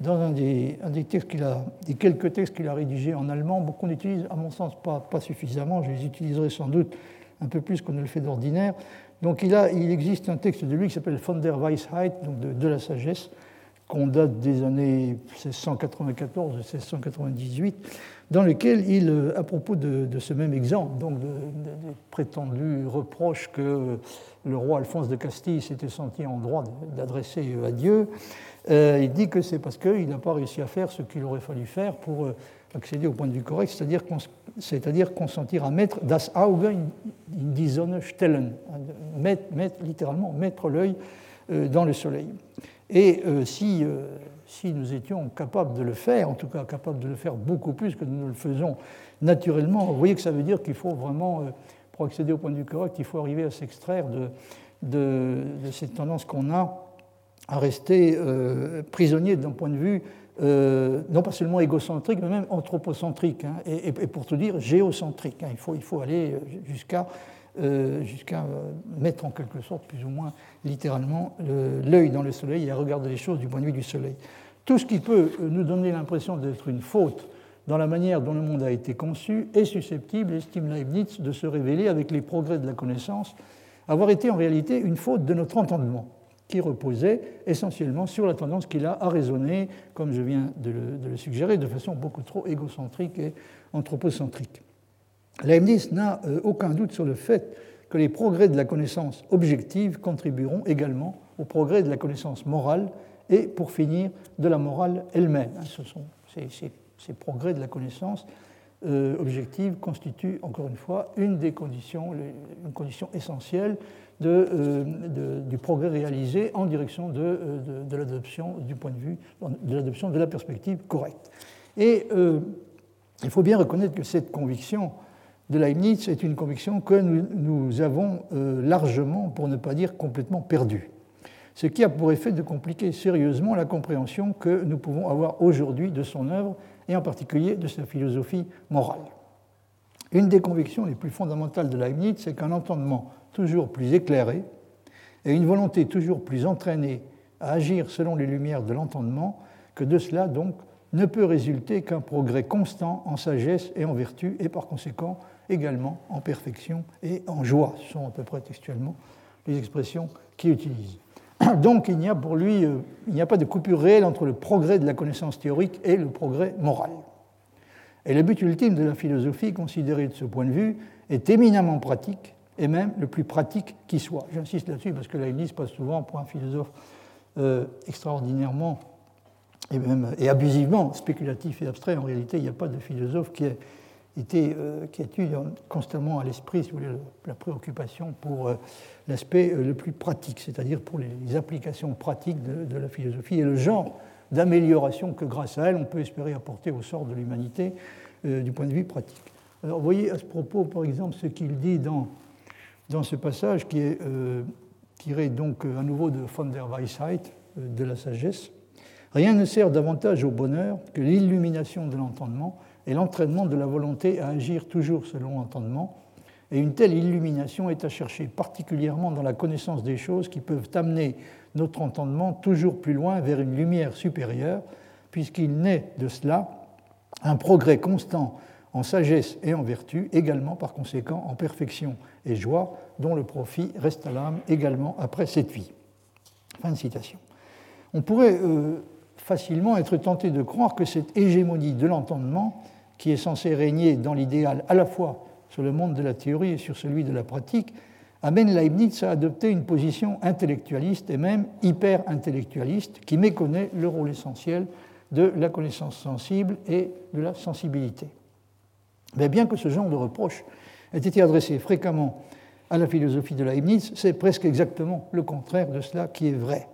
Speaker 2: dans un des, textes qu'il a, des quelques textes qu'il a rédigés en allemand. Beaucoup n'utilisent, à mon sens, pas, pas, suffisamment. Je les utiliserai sans doute un peu plus qu'on ne le fait d'ordinaire. Donc il, a, il existe un texte de lui qui s'appelle Von der Weisheit, donc de, la sagesse, qu'on date des années 1694-1698, dans lequel il, à propos de, ce même exemple, donc de, prétendus reproches que le roi Alphonse de Castille s'était senti en droit d'adresser à Dieu, euh, il dit que c'est parce qu'il n'a pas réussi à faire ce qu'il aurait fallu faire pour euh, accéder au point de vue correct, c'est-à-dire consentir à mettre das Auge in die Sonne stellen, mettre, littéralement mettre l'œil euh, dans le soleil. Et si, si nous étions capables de le faire, en tout cas capables de le faire beaucoup plus que nous le faisons naturellement, vous voyez que ça veut dire qu'il faut vraiment, pour accéder au point de vue correct, il faut arriver à s'extraire de, de, cette tendance qu'on a à rester euh, prisonnier d'un point de vue euh, non pas seulement égocentrique, mais même anthropocentrique, hein, et, pour tout dire géocentrique. Hein. il, faut, il faut aller jusqu'à euh, jusqu'à mettre en quelque sorte, plus ou moins littéralement, l'œil dans le soleil et à regarder les choses du point de vue du soleil. Tout ce qui peut nous donner l'impression d'être une faute dans la manière dont le monde a été conçu est susceptible, estime Leibniz, de se révéler avec les progrès de la connaissance, avoir été en réalité une faute de notre entendement qui reposait essentiellement sur la tendance qu'il a à raisonner, comme je viens de le, suggérer, de façon beaucoup trop égocentrique et anthropocentrique. Leibniz n'a euh, aucun doute sur le fait que les progrès de la connaissance objective contribueront également au progrès de la connaissance morale et, pour finir, de la morale elle-même. Hein, ce sont ces, progrès de la connaissance euh, objective constituent, encore une fois, une des conditions, une condition essentielle euh, du progrès réalisé en direction de, l'adoption du point de vue, de l'adoption de la perspective correcte. Et il faut bien reconnaître que cette conviction de Leibniz est une conviction que nous, avons largement, pour ne pas dire complètement perdue. Ce qui a pour effet de compliquer sérieusement la compréhension que nous pouvons avoir aujourd'hui de son œuvre et en particulier de sa philosophie morale. Une des convictions les plus fondamentales de Leibniz, c'est qu'un entendement toujours plus éclairé et une volonté toujours plus entraînée à agir selon les lumières de l'entendement, que de cela donc ne peut résulter qu'un progrès constant en sagesse et en vertu, et par conséquent également en perfection et en joie. Ce sont à peu près textuellement les expressions qu'il utilise. *clears throat* Donc il n'y a pour lui euh, il n'y a pas de coupure réelle entre le progrès de la connaissance théorique et le progrès moral. Et le but ultime de la philosophie, considérée de ce point de vue, est éminemment pratique et même le plus pratique qui soit. J'insiste là-dessus parce que Leibniz passe souvent pour un philosophe euh, extraordinairement et même et abusivement spéculatif et abstrait. En réalité, il n'y a pas de philosophe qui ait, été, euh, qui ait eu constamment à l'esprit si vous voulez, la préoccupation pour euh, l'aspect le plus pratique, c'est-à-dire pour les, applications pratiques de, la philosophie et le genre d'amélioration que grâce à elle on peut espérer apporter au sort de l'humanité du point de vue pratique. Alors vous voyez à ce propos, par exemple, ce qu'il dit dans dans ce passage qui est euh, tiré donc euh, à nouveau de von der Weisheit, euh, de la sagesse. Rien ne sert davantage au bonheur que l'illumination de l'entendement et l'entraînement de la volonté à agir toujours selon l'entendement. Et une telle illumination est à chercher particulièrement dans la connaissance des choses qui peuvent amener notre entendement toujours plus loin vers une lumière supérieure, puisqu'il naît de cela un progrès constant en sagesse et en vertu, également par conséquent en perfection et joie, dont le profit reste à l'âme également après cette vie. Fin de citation. On pourrait euh, facilement être tenté de croire que cette hégémonie de l'entendement, qui est censée régner dans l'idéal à la fois sur le monde de la théorie et sur celui de la pratique, amène Leibniz à adopter une position intellectualiste et même hyper-intellectualiste qui méconnaît le rôle essentiel de la connaissance sensible et de la sensibilité. Bien que ce genre de reproche ait été adressé fréquemment à la philosophie de Leibniz, c'est presque exactement le contraire de cela qui est vrai.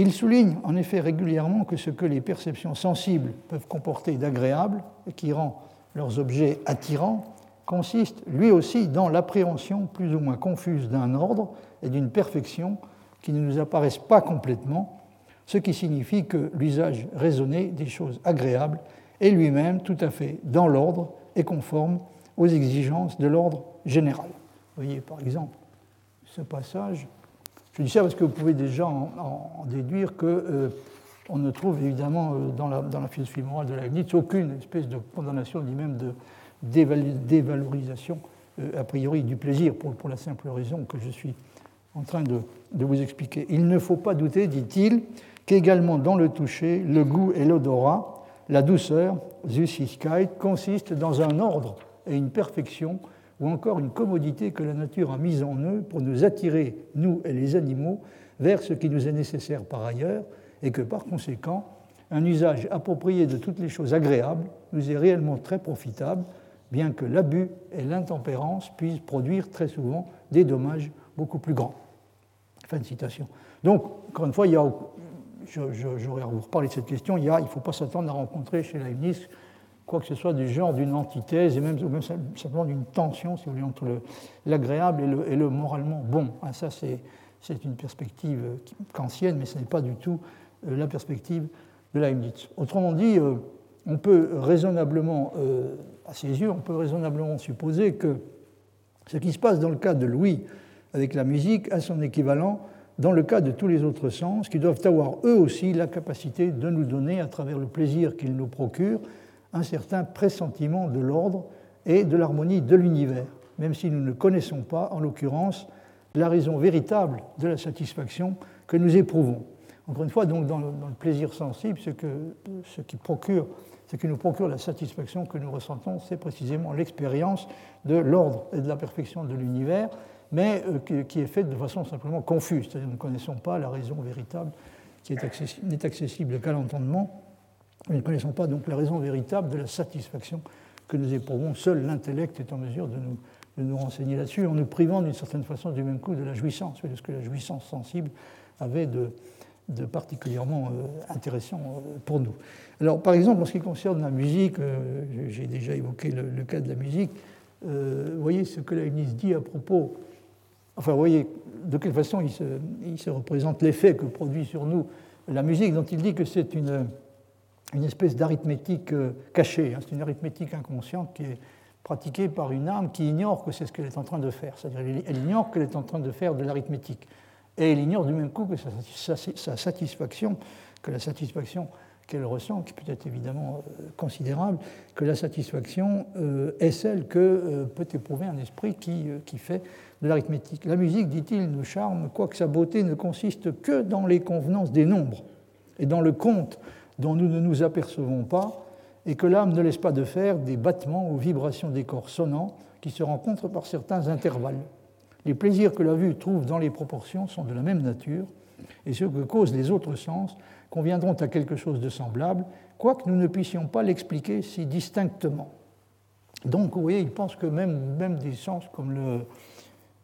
Speaker 2: Il souligne en effet régulièrement que ce que les perceptions sensibles peuvent comporter d'agréable et qui rend leurs objets attirants consiste lui aussi dans l'appréhension plus ou moins confuse d'un ordre et d'une perfection qui ne nous apparaissent pas complètement, ce qui signifie que l'usage raisonné des choses agréables est lui-même tout à fait dans l'ordre et conforme aux exigences de l'ordre général. Vous voyez par exemple ce passage. Je dis ça parce que vous pouvez déjà en, déduire qu'on euh, ne trouve évidemment euh, dans, la, philosophie morale de Leibniz aucune espèce de condamnation ni même de dévalorisation euh, a priori du plaisir pour, la simple raison que je suis en train de, vous expliquer. Il ne faut pas douter, dit-il, qu'également dans le toucher, le goût et l'odorat, la douceur, Süßigkeit, consiste dans un ordre et une perfection ou encore une commodité que la nature a mise en eux pour nous attirer, nous et les animaux, vers ce qui nous est nécessaire par ailleurs, et que par conséquent, un usage approprié de toutes les choses agréables nous est réellement très profitable, bien que l'abus et l'intempérance puissent produire très souvent des dommages beaucoup plus grands. Fin de citation. Donc, encore une fois, il y a, j'aurais à vous reparler de cette question, il ne faut pas s'attendre à rencontrer chez Leibniz quoi que ce soit du genre d'une antithèse et même, simplement d'une tension, si vous voulez, entre l'agréable et, le, moralement bon. Ah, ça, c'est une perspective kantienne, mais ce n'est pas du tout euh, la perspective de Leibniz. Autrement dit, euh, on peut raisonnablement, euh, à ses yeux, on peut raisonnablement supposer que ce qui se passe dans le cas de Louis avec la musique a son équivalent dans le cas de tous les autres sens, qui doivent avoir eux aussi la capacité de nous donner, à travers le plaisir qu'ils nous procurent, un certain pressentiment de l'ordre et de l'harmonie de l'univers, même si nous ne connaissons pas, en l'occurrence, la raison véritable de la satisfaction que nous éprouvons. Encore une fois, donc, dans le, plaisir sensible, ce, qui procure, ce qui nous procure la satisfaction que nous ressentons, c'est précisément l'expérience de l'ordre et de la perfection de l'univers, mais euh, qui est faite de façon simplement confuse, c'est-à-dire nous ne connaissons pas la raison véritable qui n'est accessible qu'à l'entendement. Nous ne connaissons pas donc la raison véritable de la satisfaction que nous éprouvons. Seul l'intellect est en mesure de nous, de nous renseigner là-dessus, en nous privant d'une certaine façon du même coup de la jouissance, de ce que la jouissance sensible avait de, de particulièrement euh, intéressant euh, pour nous. Alors, par exemple, en ce qui concerne la musique, euh, j'ai déjà évoqué le, cas de la musique, vous voyez ce que Leibniz dit à propos, enfin, voyez de quelle façon il se, il se représente l'effet que produit sur nous la musique, dont il dit que c'est une, une espèce d'arithmétique cachée, hein. c'est une arithmétique inconsciente qui est pratiquée par une âme qui ignore que c'est ce qu'elle est en train de faire, c'est-à-dire elle ignore qu'elle est en train de faire de l'arithmétique. Et elle ignore du même coup que sa, satisfaction, que la satisfaction qu'elle ressent, qui peut être évidemment euh, considérable, que la satisfaction euh, est celle que euh, peut éprouver un esprit qui fait de l'arithmétique. La musique, dit-il, nous charme, quoique sa beauté ne consiste que dans les convenances des nombres et dans le compte dont nous ne nous apercevons pas, et que l'âme ne laisse pas de faire des battements ou vibrations des corps sonnants qui se rencontrent par certains intervalles. Les plaisirs que la vue trouve dans les proportions sont de la même nature, et ceux que causent les autres sens conviendront à quelque chose de semblable, quoique nous ne puissions pas l'expliquer si distinctement. Donc, vous voyez, il pense que même, même des sens comme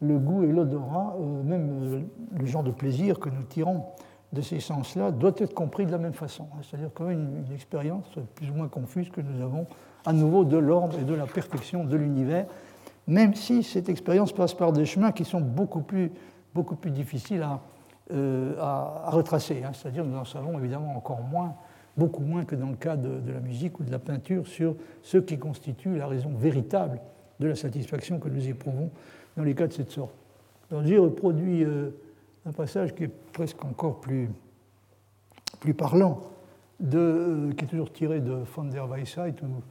Speaker 2: le, goût et l'odorat, euh, même euh, le genre de plaisir que nous tirons de ces sens-là, doit être compris de la même façon. C'est-à-dire quand une expérience plus ou moins confuse que nous avons à nouveau de l'ordre et de la perfection de l'univers même si cette expérience passe par des chemins qui sont beaucoup plus, beaucoup plus difficiles à, euh, à, retracer. Hein. C'est-à-dire nous en savons évidemment encore moins, beaucoup moins que dans le cas de, la musique ou de la peinture, sur ce qui constitue la raison véritable de la satisfaction que nous éprouvons dans les cas de cette sorte. Donc j'ai reproduit euh, un passage qui est presque encore plus, parlant, euh, qui est toujours tiré de von der Weisheit, où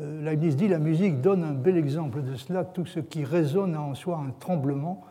Speaker 2: euh, Leibniz dit la musique donne un bel exemple de cela. Tout ce qui résonne en soi un tremblement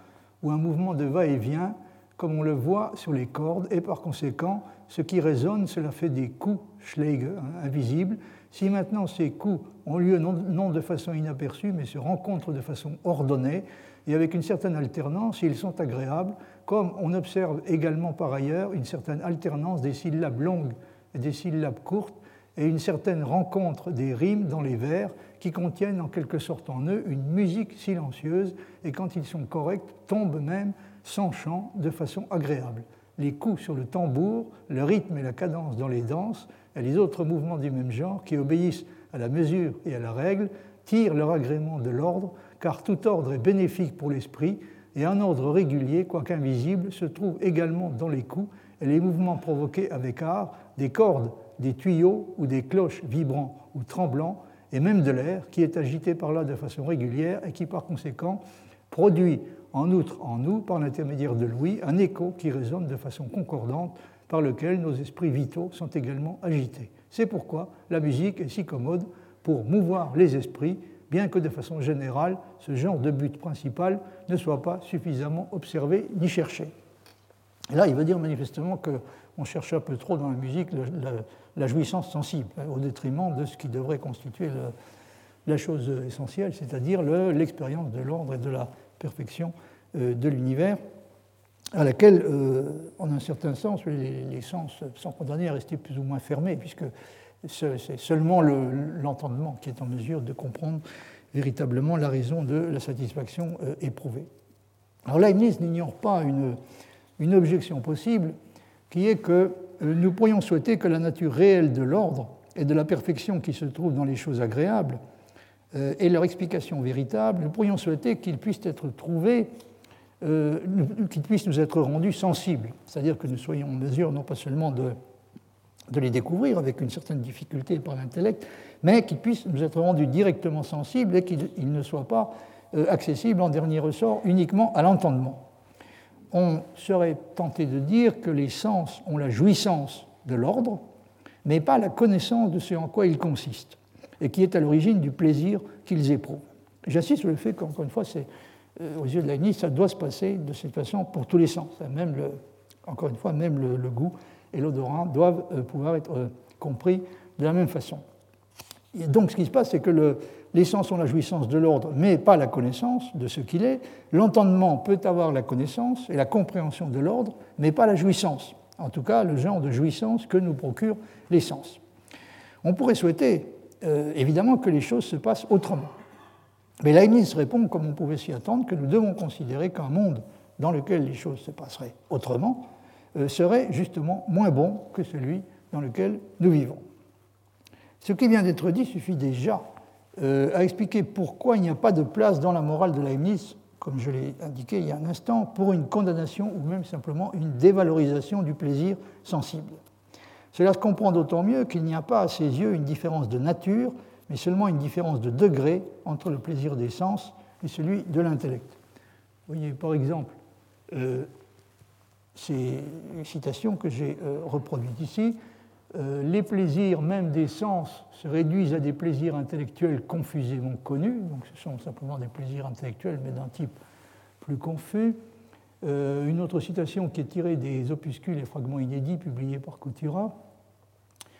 Speaker 2: ou un mouvement de va-et-vient, comme on le voit sur les cordes, et par conséquent, ce qui résonne, cela fait des coups, Schläge, hein, invisibles. Si maintenant ces coups ont lieu non, de façon inaperçue, mais se rencontrent de façon ordonnée et avec une certaine alternance, ils sont agréables, comme on observe également par ailleurs une certaine alternance des syllabes longues et des syllabes courtes, et une certaine rencontre des rimes dans les vers qui contiennent en quelque sorte en eux une musique silencieuse et quand ils sont corrects tombent même sans chant de façon agréable. Les coups sur le tambour, le rythme et la cadence dans les danses et les autres mouvements du même genre qui obéissent à la mesure et à la règle tirent leur agrément de l'ordre car tout ordre est bénéfique pour l'esprit et un ordre régulier, quoique invisible, se trouve également dans les coups et les mouvements provoqués avec art des cordes des tuyaux ou des cloches vibrants ou tremblants, et même de l'air qui est agité par là de façon régulière et qui par conséquent produit en outre en nous, par l'intermédiaire de l'ouïe, un écho qui résonne de façon concordante par lequel nos esprits vitaux sont également agités. C'est pourquoi la musique est si commode pour mouvoir les esprits, bien que de façon générale, ce genre de but principal ne soit pas suffisamment observé ni cherché. Là, il va dire manifestement qu'on cherche un peu trop dans la musique la, jouissance sensible, hein, au détriment de ce qui devrait constituer la chose essentielle, c'est-à-dire l'expérience de l'ordre et de la perfection euh, de l'univers, à laquelle, euh, en un certain sens, les, sens sont condamnés à rester plus ou moins fermés, puisque c'est seulement l'entendement qui est en mesure de comprendre véritablement la raison de la satisfaction euh, éprouvée. Alors Leibniz n'ignore pas une, objection possible, qui est que nous pourrions souhaiter que la nature réelle de l'ordre et de la perfection qui se trouve dans les choses agréables euh, et leur explication véritable, nous pourrions souhaiter qu'ils puissent être trouvés, euh, qu'ils puissent nous être rendus sensibles, c'est-à-dire que nous soyons en mesure non pas seulement de, de les découvrir avec une certaine difficulté par l'intellect, mais qu'ils puissent nous être rendus directement sensibles et qu'ils ne soient pas euh, accessibles en dernier ressort uniquement à l'entendement. On serait tenté de dire que les sens ont la jouissance de l'ordre, mais pas la connaissance de ce en quoi ils consistent et qui est à l'origine du plaisir qu'ils éprouvent. J'insiste sur le fait qu'encore une fois, euh, aux yeux de Leibniz, ça doit se passer de cette façon pour tous les sens. Même le, encore une fois, même le, goût et l'odorat doivent euh, pouvoir être euh, compris de la même façon. Et donc ce qui se passe, c'est que le, les sens ont la jouissance de l'ordre, mais pas la connaissance de ce qu'il est. L'entendement peut avoir la connaissance et la compréhension de l'ordre, mais pas la jouissance. En tout cas, le genre de jouissance que nous procurent les sens. On pourrait souhaiter euh, évidemment que les choses se passent autrement. Mais Leibniz répond, comme on pouvait s'y attendre, que nous devons considérer qu'un monde dans lequel les choses se passeraient autrement serait justement moins bon que celui dans lequel nous vivons. Ce qui vient d'être dit suffit déjà euh, à expliquer pourquoi il n'y a pas de place dans la morale de Leibniz, comme je l'ai indiqué il y a un instant, pour une condamnation ou même simplement une dévalorisation du plaisir sensible. Cela se comprend d'autant mieux qu'il n'y a pas à ses yeux une différence de nature, mais seulement une différence de degré entre le plaisir des sens et celui de l'intellect. Vous voyez, par exemple, euh, ces citations que j'ai euh, reproduites ici. Euh, les plaisirs même des sens se réduisent à des plaisirs intellectuels confusément connus, donc ce sont simplement des plaisirs intellectuels mais d'un type plus confus. une autre citation qui est tirée des opuscules et fragments inédits publiés par Coutura.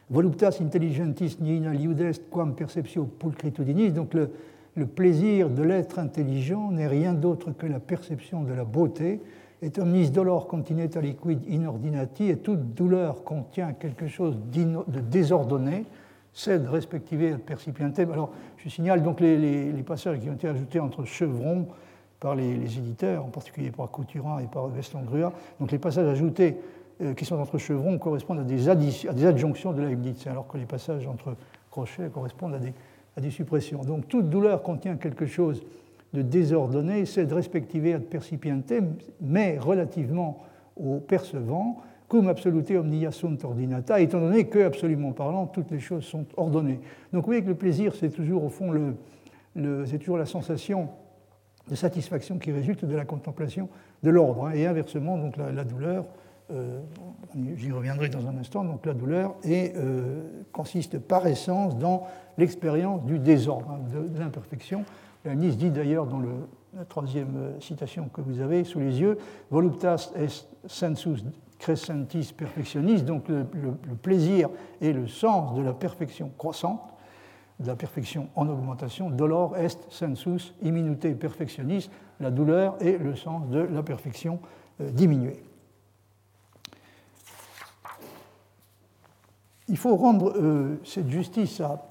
Speaker 2: Voluptas intelligentis nina liudest quam perceptio pulcritudinis. Donc le plaisir de l'être intelligent n'est rien d'autre que la perception de la beauté. Et omnis dolor continet aliquid inordinati. Et toute douleur contient quelque chose de désordonné. Sed respectivé ad percipientem. Alors je signale donc les, passages qui ont été ajoutés entre chevrons par les, éditeurs, en particulier par Couturin et par Veston Grua. Donc les passages ajoutés euh, qui sont entre chevrons correspondent à des, à des adjonctions de Leibniz, alors que les passages entre crochets correspondent à des, suppressions. Donc toute douleur contient quelque chose de désordonné, c'est de respectiver ad percipientem, mais relativement au percevant, cum absolute omnia sunt ordinata, étant donné que, absolument parlant, toutes les choses sont ordonnées. Donc vous voyez que le plaisir, c'est toujours au fond le, c'est toujours la sensation de satisfaction qui résulte de la contemplation de l'ordre, hein, et inversement, donc la, la douleur euh, j'y reviendrai dans un instant, donc la douleur euh, consiste par essence dans l'expérience du désordre, hein, de, l'imperfection. Nice dit d'ailleurs dans la troisième euh, citation que vous avez sous les yeux, voluptas est sensus crescentis perfectionis, donc le, plaisir et le sens de la perfection croissante, de la perfection en augmentation, dolor est sensus imminute perfectionis, la douleur et le sens de la perfection diminuée. il faut rendre euh, cette justice à,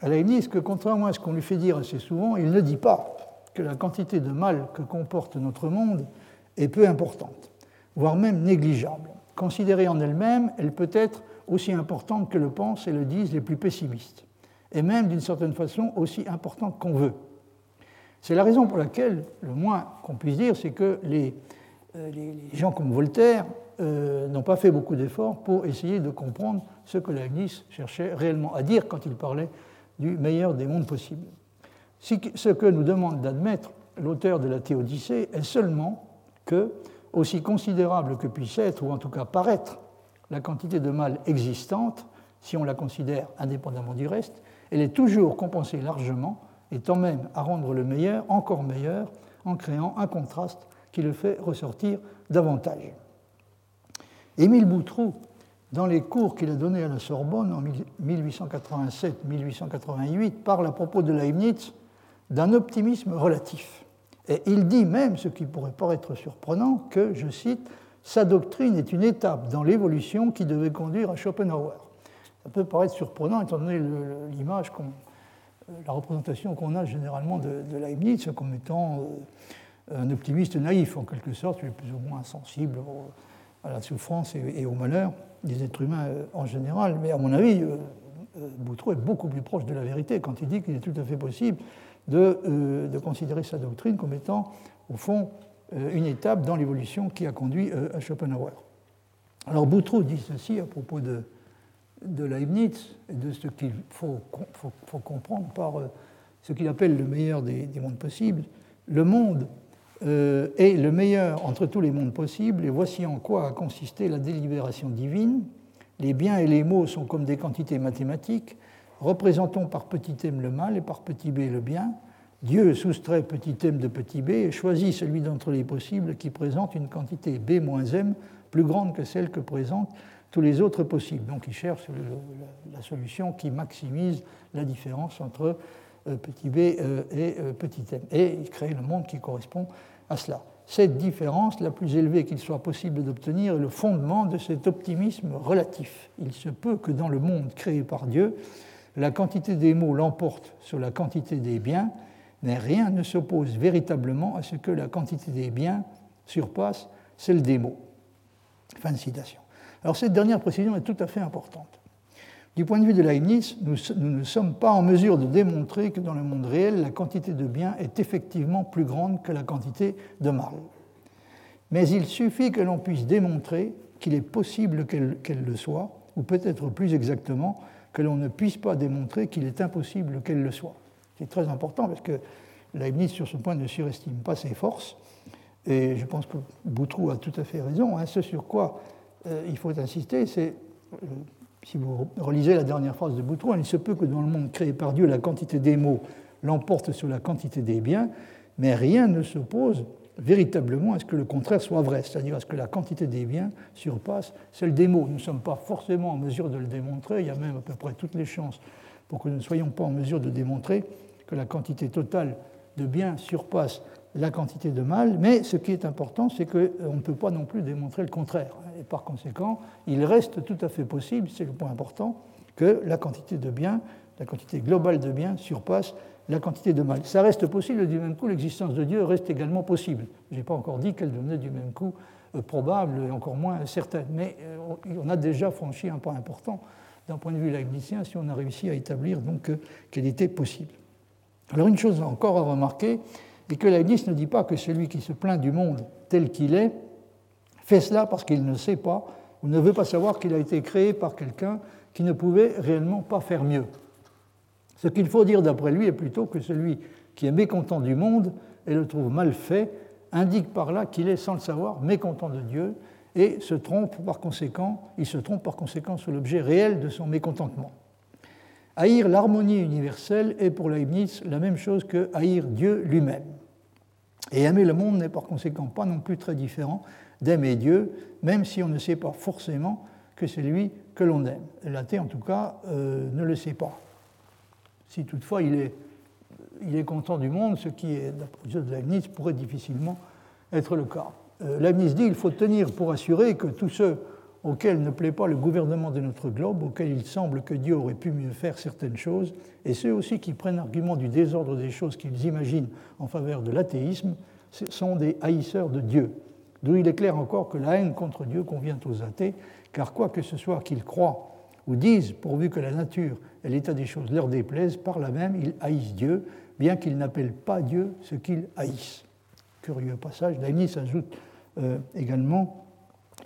Speaker 2: à Leibniz que, contrairement à ce qu'on lui fait dire assez souvent, il ne dit pas que la quantité de mal que comporte notre monde est peu importante, voire même négligeable. Considérée en elle-même, elle peut être aussi importante que le pensent et le disent les plus pessimistes, et même d'une certaine façon aussi importante qu'on veut. C'est la raison pour laquelle, le moins qu'on puisse dire, c'est que les, euh, gens comme Voltaire euh, n'ont pas fait beaucoup d'efforts pour essayer de comprendre ce que Leibniz cherchait réellement à dire quand il parlait du meilleur des mondes possibles. Ce que nous demande d'admettre l'auteur de la Théodicée est seulement que, aussi considérable que puisse être, ou en tout cas paraître, la quantité de mal existante, si on la considère indépendamment du reste, elle est toujours compensée largement et tend même à rendre le meilleur encore meilleur en créant un contraste qui le fait ressortir davantage. Émile Boutroux, dans les cours qu'il a donnés à la Sorbonne en 1887-1888, parle à propos de Leibniz d'un optimisme relatif. Et il dit même, ce qui pourrait paraître surprenant, que, je cite, sa doctrine est une étape dans l'évolution qui devait conduire à Schopenhauer. Ça peut paraître surprenant étant donné l'image, la représentation qu'on a généralement de, Leibniz comme étant euh, un optimiste naïf, en quelque sorte, plus ou moins insensible à la souffrance et, au malheur des êtres humains euh, en général. Mais à mon avis, euh, Boutreau est beaucoup plus proche de la vérité quand il dit qu'il est tout à fait possible de, de considérer sa doctrine comme étant, au fond, euh, une étape dans l'évolution qui a conduit euh, à Schopenhauer. Alors Boutreau dit ceci à propos de, de Leibniz et de ce qu'il faut, faut, comprendre par euh, ce qu'il appelle le meilleur des, mondes possibles. Le monde est le meilleur entre tous les mondes possibles et voici en quoi a consisté la délibération divine. Les biens et les maux sont comme des quantités mathématiques. Représentons par petit m le mal et par petit b le bien. Dieu soustrait petit m de petit b et choisit celui d'entre les possibles qui présente une quantité b moins m plus grande que celle que présentent tous les autres possibles. Donc il cherche la solution qui maximise la différence entre euh, petit b euh, et euh, petit m. Et il crée le monde qui correspond à cela. Cette différence, la plus élevée qu'il soit possible d'obtenir, est le fondement de cet optimisme relatif. Il se peut que dans le monde créé par Dieu, la quantité des mots l'emporte sur la quantité des biens, mais rien ne s'oppose véritablement à ce que la quantité des biens surpasse celle des mots. Fin de citation. Alors cette dernière précision est tout à fait importante. Du point de vue de Leibniz, nous, ne sommes pas en mesure de démontrer que dans le monde réel, la quantité de biens est effectivement plus grande que la quantité de mal. Mais il suffit que l'on puisse démontrer qu'il est possible qu'elle le soit, ou peut-être plus exactement, que l'on ne puisse pas démontrer qu'il est impossible qu'elle le soit. C'est très important parce que Leibniz, sur ce point, ne surestime pas ses forces. Et je pense que Boutroux a tout à fait raison. Hein. Ce sur quoi euh, il faut insister, c'est, euh, si vous relisez la dernière phrase de Boutroux, il se peut que dans le monde créé par Dieu, la quantité des mots l'emporte sur la quantité des biens, mais rien ne s'oppose véritablement à ce que le contraire soit vrai, c'est-à-dire à ce que la quantité des biens surpasse celle des mots. Nous ne sommes pas forcément en mesure de le démontrer, il y a même à peu près toutes les chances pour que nous ne soyons pas en mesure de démontrer que la quantité totale de biens surpasse la quantité de mal, mais ce qui est important, c'est qu'on ne peut pas non plus démontrer le contraire. Et par conséquent, il reste tout à fait possible, c'est le point important, que la quantité de biens, la quantité globale de biens surpasse la quantité de mal. Ça reste possible, du même coup, l'existence de Dieu reste également possible. Je n'ai pas encore dit qu'elle devenait du même coup euh, probable et encore moins certaine, mais euh, on a déjà franchi un pas important d'un point de vue leibnizien si on a réussi à établir donc qu'elle était possible. Alors une chose encore à remarquer est que Leibniz ne dit pas que celui qui se plaint du monde tel qu'il est fait cela parce qu'il ne sait pas ou ne veut pas savoir qu'il a été créé par quelqu'un qui ne pouvait réellement pas faire mieux. Ce qu'il faut dire d'après lui est plutôt que celui qui est mécontent du monde et le trouve mal fait indique par là qu'il est sans le savoir mécontent de Dieu et il se trompe par conséquent sur l'objet réel de son mécontentement. Haïr l'harmonie universelle est pour Leibniz la même chose que haïr Dieu lui-même. Et aimer le monde n'est par conséquent pas non plus très différent d'aimer Dieu, même si on ne sait pas forcément que c'est lui que l'on aime. L'athée, en tout cas, euh, ne le sait pas. Si toutefois il est, il est content du monde, ce qui, d'après de Leibniz, pourrait difficilement être le cas. Euh, Leibniz dit qu'il faut tenir pour assurer que tous ceux auquel ne plaît pas le gouvernement de notre globe, auquel il semble que Dieu aurait pu mieux faire certaines choses, et ceux aussi qui prennent argument du désordre des choses qu'ils imaginent en faveur de l'athéisme, sont des haïsseurs de Dieu. D'où il est clair encore que la haine contre Dieu convient aux athées, car quoi que ce soit qu'ils croient ou disent, pourvu que la nature et l'état des choses leur déplaisent, par là même ils haïssent Dieu, bien qu'ils n'appellent pas Dieu ce qu'ils haïssent. Curieux passage, Leibniz ajoute euh, également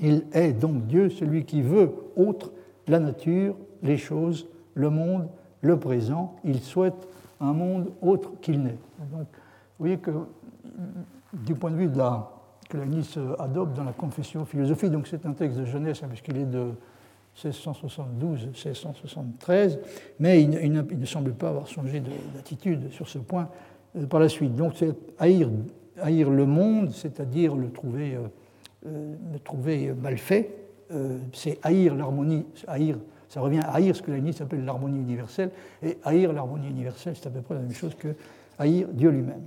Speaker 2: il est donc Dieu, celui qui veut autre la nature, les choses, le monde, le présent. Il souhaite un monde autre qu'il n'est. Donc, vous voyez que du point de vue de la, que la Nice adopte dans la confession philosophique, donc c'est un texte de Genèse, hein, puisqu'il est de 1672-1673, mais il, ne semble pas avoir changé d'attitude sur ce point euh, par la suite. Donc c'est haïr, haïr, le monde, c'est-à-dire le trouver... Euh, me euh, trouver mal fait, c'est haïr l'harmonie, haïr, ça revient à haïr ce que Leibniz appelle l'harmonie universelle, et haïr l'harmonie universelle, c'est à peu près la même chose que haïr Dieu lui-même.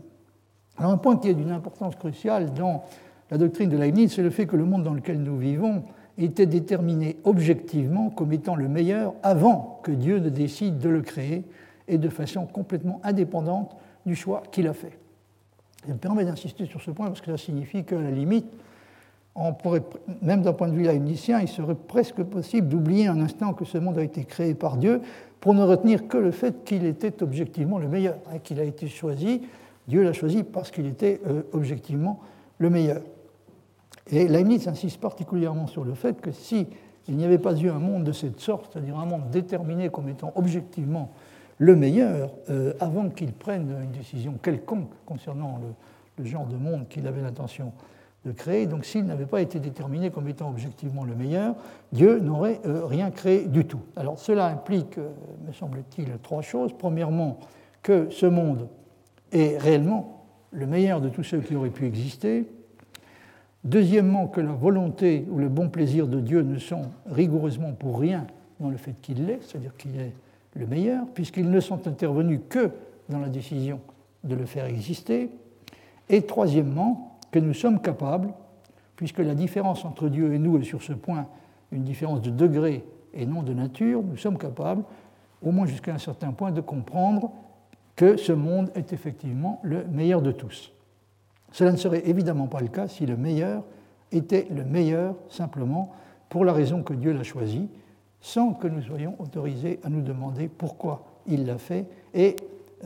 Speaker 2: Alors un point qui est d'une importance cruciale dans la doctrine de Leibniz, c'est le fait que le monde dans lequel nous vivons était déterminé objectivement comme étant le meilleur avant que Dieu ne décide de le créer et de façon complètement indépendante du choix qu'il a fait. Je me permets d'insister sur ce point parce que ça signifie qu'à la limite, même d'un point de vue leibnizien, il serait presque possible d'oublier un instant que ce monde a été créé par Dieu pour ne retenir que le fait qu'il était objectivement le meilleur, qu'il a été choisi. Dieu l'a choisi parce qu'il était euh, objectivement le meilleur. Et Leibniz insiste particulièrement sur le fait que si il n'y avait pas eu un monde de cette sorte, c'est-à-dire un monde déterminé comme étant objectivement le meilleur, euh, avant qu'il prenne une décision quelconque concernant le, genre de monde qu'il avait l'intention de créer, donc s'il n'avait pas été déterminé comme étant objectivement le meilleur, Dieu n'aurait euh, rien créé du tout. Alors cela implique, euh, me semble-t-il, trois choses. Premièrement, que ce monde est réellement le meilleur de tous ceux qui auraient pu exister. Deuxièmement, que la volonté ou le bon plaisir de Dieu ne sont rigoureusement pour rien dans le fait qu'il l'est, c'est-à-dire qu'il est le meilleur, puisqu'ils ne sont intervenus que dans la décision de le faire exister. Et troisièmement, que nous sommes capables, puisque la différence entre Dieu et nous est sur ce point une différence de degré et non de nature, nous sommes capables, au moins jusqu'à un certain point, de comprendre que ce monde est effectivement le meilleur de tous. Cela ne serait évidemment pas le cas si le meilleur était le meilleur simplement pour la raison que Dieu l'a choisi, sans que nous soyons autorisés à nous demander pourquoi il l'a fait et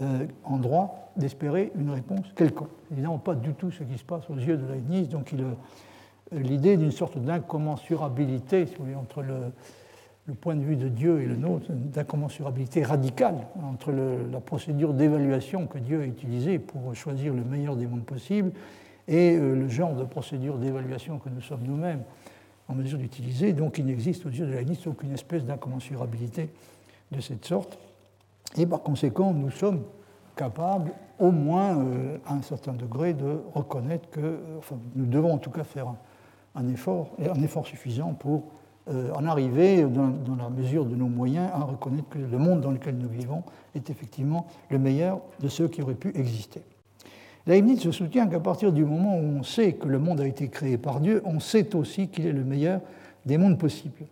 Speaker 2: euh, en droit d'espérer une réponse quelconque. Évidemment, pas du tout ce qui se passe aux yeux de Leibniz, donc euh, l'idée d'une sorte d'incommensurabilité si entre le, point de vue de Dieu et le nôtre, d'incommensurabilité radicale entre la procédure d'évaluation que Dieu a utilisée pour choisir le meilleur des mondes possibles et euh, le genre de procédure d'évaluation que nous sommes nous-mêmes en mesure d'utiliser. Donc il n'existe aux yeux de liste aucune espèce d'incommensurabilité de cette sorte. Et par conséquent, nous sommes capables, au moins euh, à un certain degré, de reconnaître que, euh, enfin, nous devons en tout cas faire un effort, un effort suffisant pour euh, en arriver, dans, la mesure de nos moyens, à reconnaître que le monde dans lequel nous vivons est effectivement le meilleur de ceux qui auraient pu exister. Leibniz se soutient qu'à partir du moment où on sait que le monde a été créé par Dieu, on sait aussi qu'il est le meilleur des mondes possibles.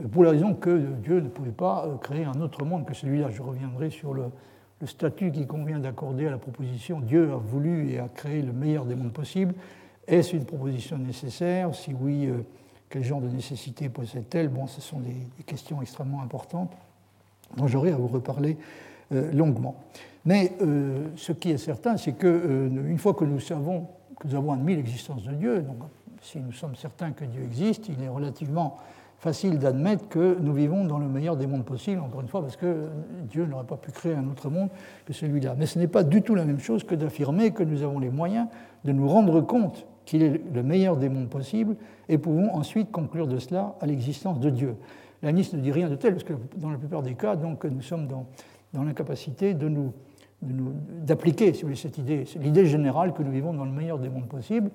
Speaker 2: Euh, pour la raison que Dieu ne pouvait pas euh, créer un autre monde que celui-là. Je reviendrai sur le, statut qui convient d'accorder à la proposition Dieu a voulu et a créé le meilleur des mondes possibles. Est-ce une proposition nécessaire? Si oui, quel genre de nécessité possède-t-elle? Bon, ce sont des, questions extrêmement importantes dont j'aurai à vous reparler euh, longuement. Mais euh, ce qui est certain, c'est qu'une euh, fois que nous savons que nous avons admis l'existence de Dieu, donc si nous sommes certains que Dieu existe, il est relativement facile d'admettre que nous vivons dans le meilleur des mondes possibles, encore une fois, parce que Dieu n'aurait pas pu créer un autre monde que celui-là. Mais ce n'est pas du tout la même chose que d'affirmer que nous avons les moyens de nous rendre compte qu'il est le meilleur des mondes possibles, et pouvons ensuite conclure de cela à l'existence de Dieu. La Nice ne dit rien de tel, parce que dans la plupart des cas, donc, nous sommes dans, dans l'incapacité de nous, d'appliquer cette idée, l'idée générale que nous vivons dans le meilleur des mondes possibles,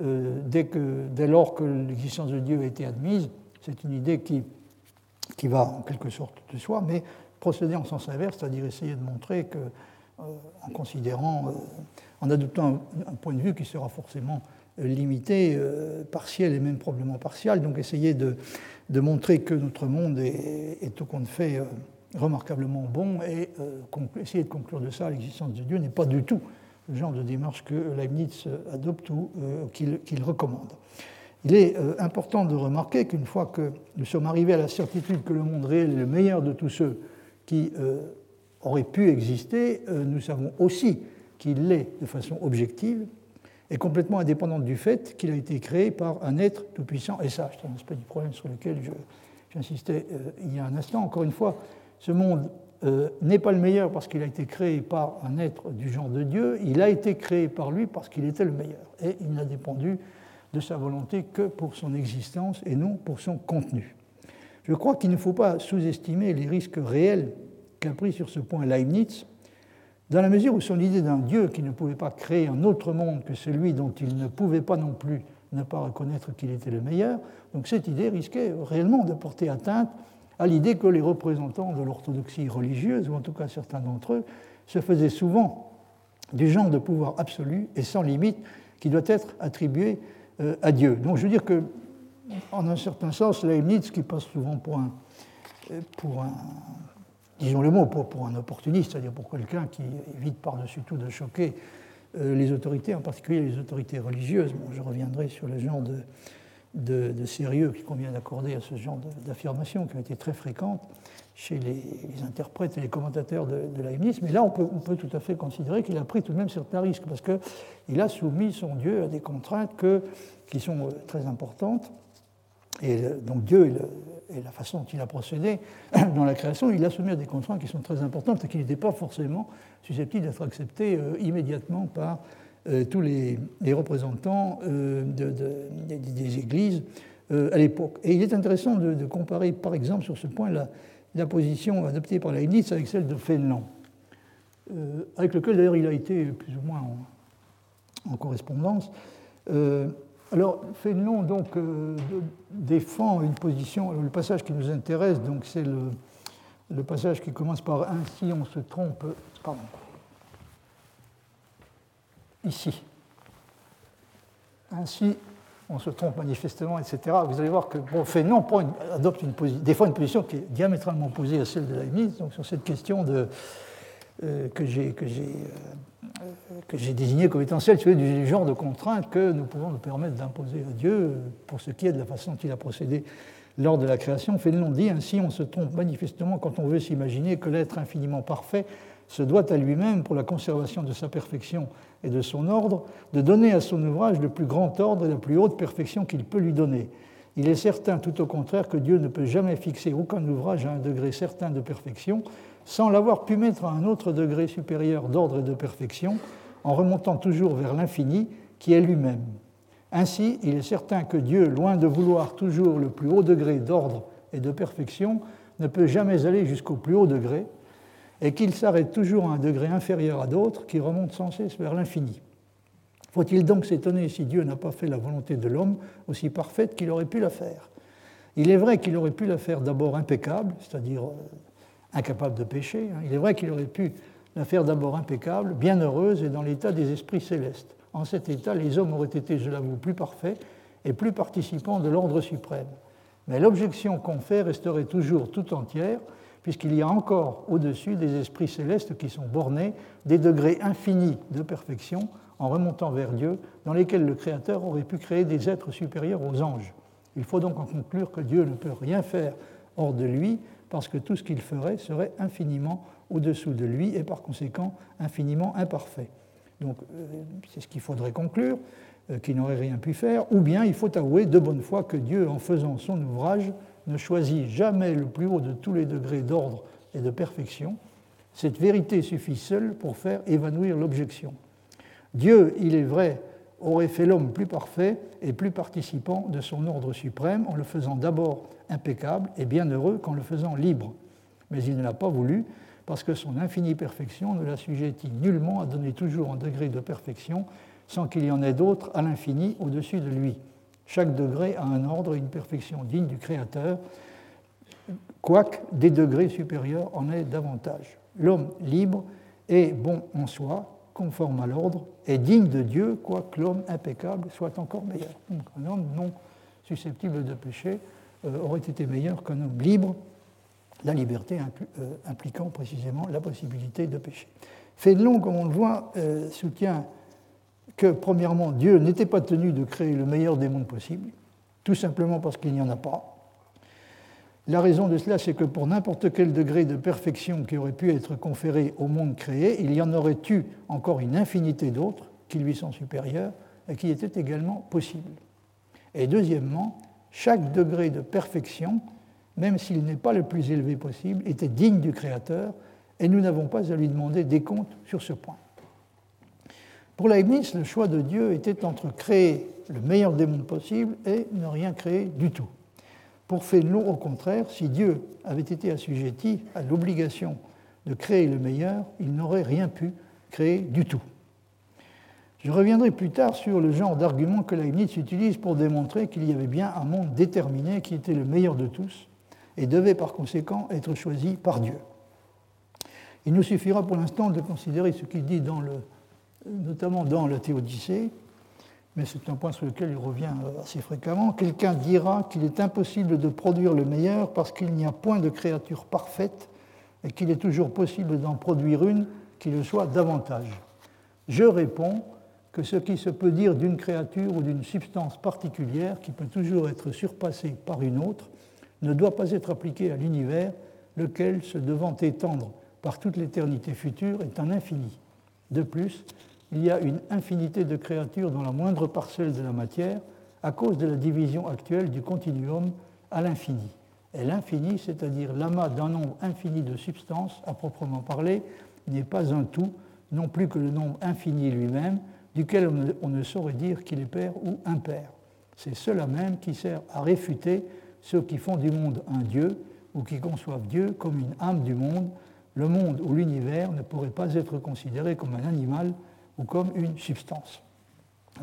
Speaker 2: euh, dès, que, dès lors que l'existence de Dieu a été admise. C'est une idée qui, va en quelque sorte de soi, mais procéder en sens inverse, c'est-à-dire essayer de montrer que, euh, en considérant, euh, en adoptant un, point de vue qui sera forcément limité, euh, partiel et même probablement partial. Donc essayer de, montrer que notre monde est, est au compte fait remarquablement bon et essayer de conclure de ça l'existence de Dieu n'est pas du tout le genre de démarche que Leibniz adopte ou qu'il recommande. Il est important de remarquer qu'une fois que nous sommes arrivés à la certitude que le monde réel est le meilleur de tous ceux qui auraient pu exister, nous savons aussi qu'il l'est de façon objective, est complètement indépendante du fait qu'il a été créé par un être tout-puissant et sage. C'est un aspect du problème sur lequel j'insistais euh, il y a un instant. Encore une fois, ce monde euh, n'est pas le meilleur parce qu'il a été créé par un être du genre de Dieu, il a été créé par lui parce qu'il était le meilleur. Et il n'a dépendu de sa volonté que pour son existence et non pour son contenu. Je crois qu'il ne faut pas sous-estimer les risques réels qu'a pris sur ce point Leibniz dans la mesure où son idée d'un Dieu qui ne pouvait pas créer un autre monde que celui dont il ne pouvait pas non plus ne pas reconnaître qu'il était le meilleur. Donc cette idée risquait réellement de porter atteinte à l'idée que les représentants de l'orthodoxie religieuse, ou en tout cas certains d'entre eux, se faisaient souvent du genre de pouvoir absolu et sans limite qui doit être attribué Dieu. Donc je veux dire que, en un certain sens, Leibniz, qui passe souvent pour un, euh, pour un disons le mot, pour, un opportuniste, c'est-à-dire pour quelqu'un qui évite par-dessus tout de choquer euh, les autorités, en particulier les autorités religieuses. Bon, je reviendrai sur le genre de, de, sérieux qu'il convient d'accorder à ce genre d'affirmations qui ont été très fréquentes chez les, interprètes et les commentateurs de, de. Mais là, on peut, tout à fait considérer qu'il a pris tout de même certains risques, parce qu'il a soumis son Dieu à des contraintes qui sont euh, très importantes. Et donc Dieu et, la façon dont il a procédé *clears throat* dans la création, il a soumis à des contraintes qui sont très importantes et qui n'étaient pas forcément susceptibles d'être acceptées euh, immédiatement par euh, tous les, représentants des églises à l'époque. Et il est intéressant de, comparer, par exemple, sur ce point, la, la position adoptée par Leibniz avec celle de Fénelon, avec lequel d'ailleurs il a été plus ou moins en, correspondance. alors, Fénelon donc, défend une position. le passage qui nous intéresse, donc, c'est le, le passage qui commence par Ainsi on se trompe. Pardon ici. Ainsi, on se trompe manifestement, etc. Vous allez voir que bon, Fénon adopte une des fois une position qui est diamétralement opposée à celle de Leibniz, donc sur cette question de, euh, que j'ai euh, désignée comme étant celle du genre de contrainte que nous pouvons nous permettre d'imposer à Dieu pour ce qui est de la façon dont il a procédé lors de la création. Fénon dit ainsi, on se trompe manifestement quand on veut s'imaginer que l'être infiniment parfait se doit à lui-même, pour la conservation de sa perfection et de son ordre, de donner à son ouvrage le plus grand ordre et la plus haute perfection qu'il peut lui donner. Il est certain, tout au contraire, que Dieu ne peut jamais fixer aucun ouvrage à un degré certain de perfection sans l'avoir pu mettre à un autre degré supérieur d'ordre et de perfection, en remontant toujours vers l'infini qui est lui-même. Ainsi, il est certain que Dieu, loin de vouloir toujours le plus haut degré d'ordre et de perfection, ne peut jamais aller jusqu'au plus haut degré, et qu'il s'arrête toujours à un degré inférieur à d'autres qui remontent sans cesse vers l'infini. Faut-il donc s'étonner si Dieu n'a pas fait la volonté de l'homme aussi parfaite qu'il aurait pu la faire? Il est vrai qu'il aurait pu la faire d'abord impeccable, c'est-à-dire euh, incapable de pécher. Hein. Il est vrai qu'il aurait pu la faire d'abord impeccable, bienheureuse et dans l'état des esprits célestes. En cet état, les hommes auraient été, je l'avoue, plus parfaits et plus participants de l'ordre suprême. Mais l'objection qu'on fait resterait toujours tout entière puisqu'il y a encore au-dessus des esprits célestes qui sont bornés, des degrés infinis de perfection en remontant vers Dieu, dans lesquels le Créateur aurait pu créer des êtres supérieurs aux anges. Il faut donc en conclure que Dieu ne peut rien faire hors de lui, parce que tout ce qu'il ferait serait infiniment au-dessous de lui et par conséquent infiniment imparfait. Donc euh, c'est ce qu'il faudrait conclure, euh, qu'il n'aurait rien pu faire, ou bien il faut avouer de bonne foi que Dieu, en faisant son ouvrage, ne choisit jamais le plus haut de tous les degrés d'ordre et de perfection, cette vérité suffit seule pour faire évanouir l'objection. Dieu, il est vrai, aurait fait l'homme plus parfait et plus participant de son ordre suprême en le faisant d'abord impeccable et bienheureux qu'en le faisant libre. Mais il ne l'a pas voulu parce que son infinie perfection ne l'assujettit nullement à donner toujours un degré de perfection sans qu'il y en ait d'autres à l'infini au-dessus de lui. Chaque degré a un ordre et une perfection digne du Créateur, quoique des degrés supérieurs en aient davantage. L'homme libre est bon en soi, conforme à l'ordre, et digne de Dieu, quoique l'homme impeccable soit encore meilleur. Un homme non susceptible de péché euh, aurait été meilleur qu'un homme libre, la liberté euh, impliquant précisément la possibilité de pécher. Fénelon, comme on le voit, euh, soutient que, premièrement, Dieu n'était pas tenu de créer le meilleur des mondes possibles, tout simplement parce qu'il n'y en a pas. La raison de cela, c'est que pour n'importe quel degré de perfection qui aurait pu être conféré au monde créé, il y en aurait eu encore une infinité d'autres qui lui sont supérieurs et qui étaient également possibles. Et deuxièmement, chaque degré de perfection, même s'il n'est pas le plus élevé possible, était digne du Créateur et nous n'avons pas à lui demander des comptes sur ce point. Pour Leibniz, le choix de Dieu était entre créer le meilleur des mondes possibles et ne rien créer du tout. Pour Fénelon, au contraire, si Dieu avait été assujetti à l'obligation de créer le meilleur, il n'aurait rien pu créer du tout. Je reviendrai plus tard sur le genre d'argument que Leibniz utilise pour démontrer qu'il y avait bien un monde déterminé qui était le meilleur de tous et devait par conséquent être choisi par Dieu. Il nous suffira pour l'instant de considérer ce qu'il dit dans le, notamment dans la Théodicée, mais c'est un point sur lequel il revient assez fréquemment. Quelqu'un dira qu'il est impossible de produire le meilleur parce qu'il n'y a point de créature parfaite et qu'il est toujours possible d'en produire une qui le soit davantage. Je réponds que ce qui se peut dire d'une créature ou d'une substance particulière qui peut toujours être surpassée par une autre ne doit pas être appliqué à l'univers, lequel, se devant étendre par toute l'éternité future, est un infini. De plus, il y a une infinité de créatures dans la moindre parcelle de la matière à cause de la division actuelle du continuum à l'infini. Et l'infini, c'est-à-dire l'amas d'un nombre infini de substances, à proprement parler, n'est pas un tout, non plus que le nombre infini lui-même, duquel on ne saurait dire qu'il est père ou impair. C'est cela même qui sert à réfuter ceux qui font du monde un Dieu ou qui conçoivent Dieu comme une âme du monde. Le monde ou l'univers ne pourrait pas être considéré comme un animal ou comme une substance.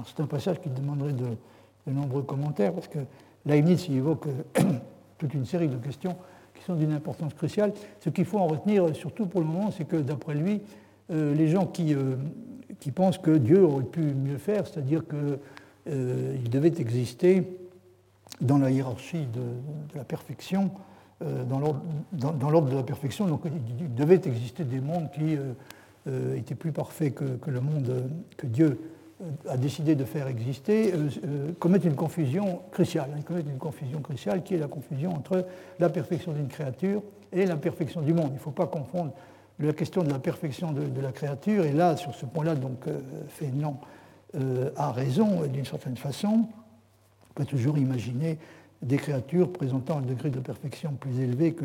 Speaker 2: C'est un passage qui demanderait de, nombreux commentaires parce que Leibniz y évoque *coughs* toute une série de questions qui sont d'une importance cruciale. Ce qu'il faut en retenir, surtout pour le moment, c'est que d'après lui, euh, les gens qui, euh, qui, pensent que Dieu aurait pu mieux faire, c'est-à-dire qu'il euh, devait exister dans la hiérarchie de, la perfection, dans l'ordre de la perfection, donc il devait exister des mondes qui euh, euh, étaient plus parfaits que, le monde que Dieu a décidé de faire exister, commettent une confusion cruciale. Ils commettent une confusion cruciale qui est la confusion entre la perfection d'une créature et la perfection du monde. Il ne faut pas confondre la question de la perfection de, la créature, et là, sur ce point-là, donc, Fénon a raison d'une certaine façon. On peut toujours imaginer des créatures présentant un degré de perfection plus élevé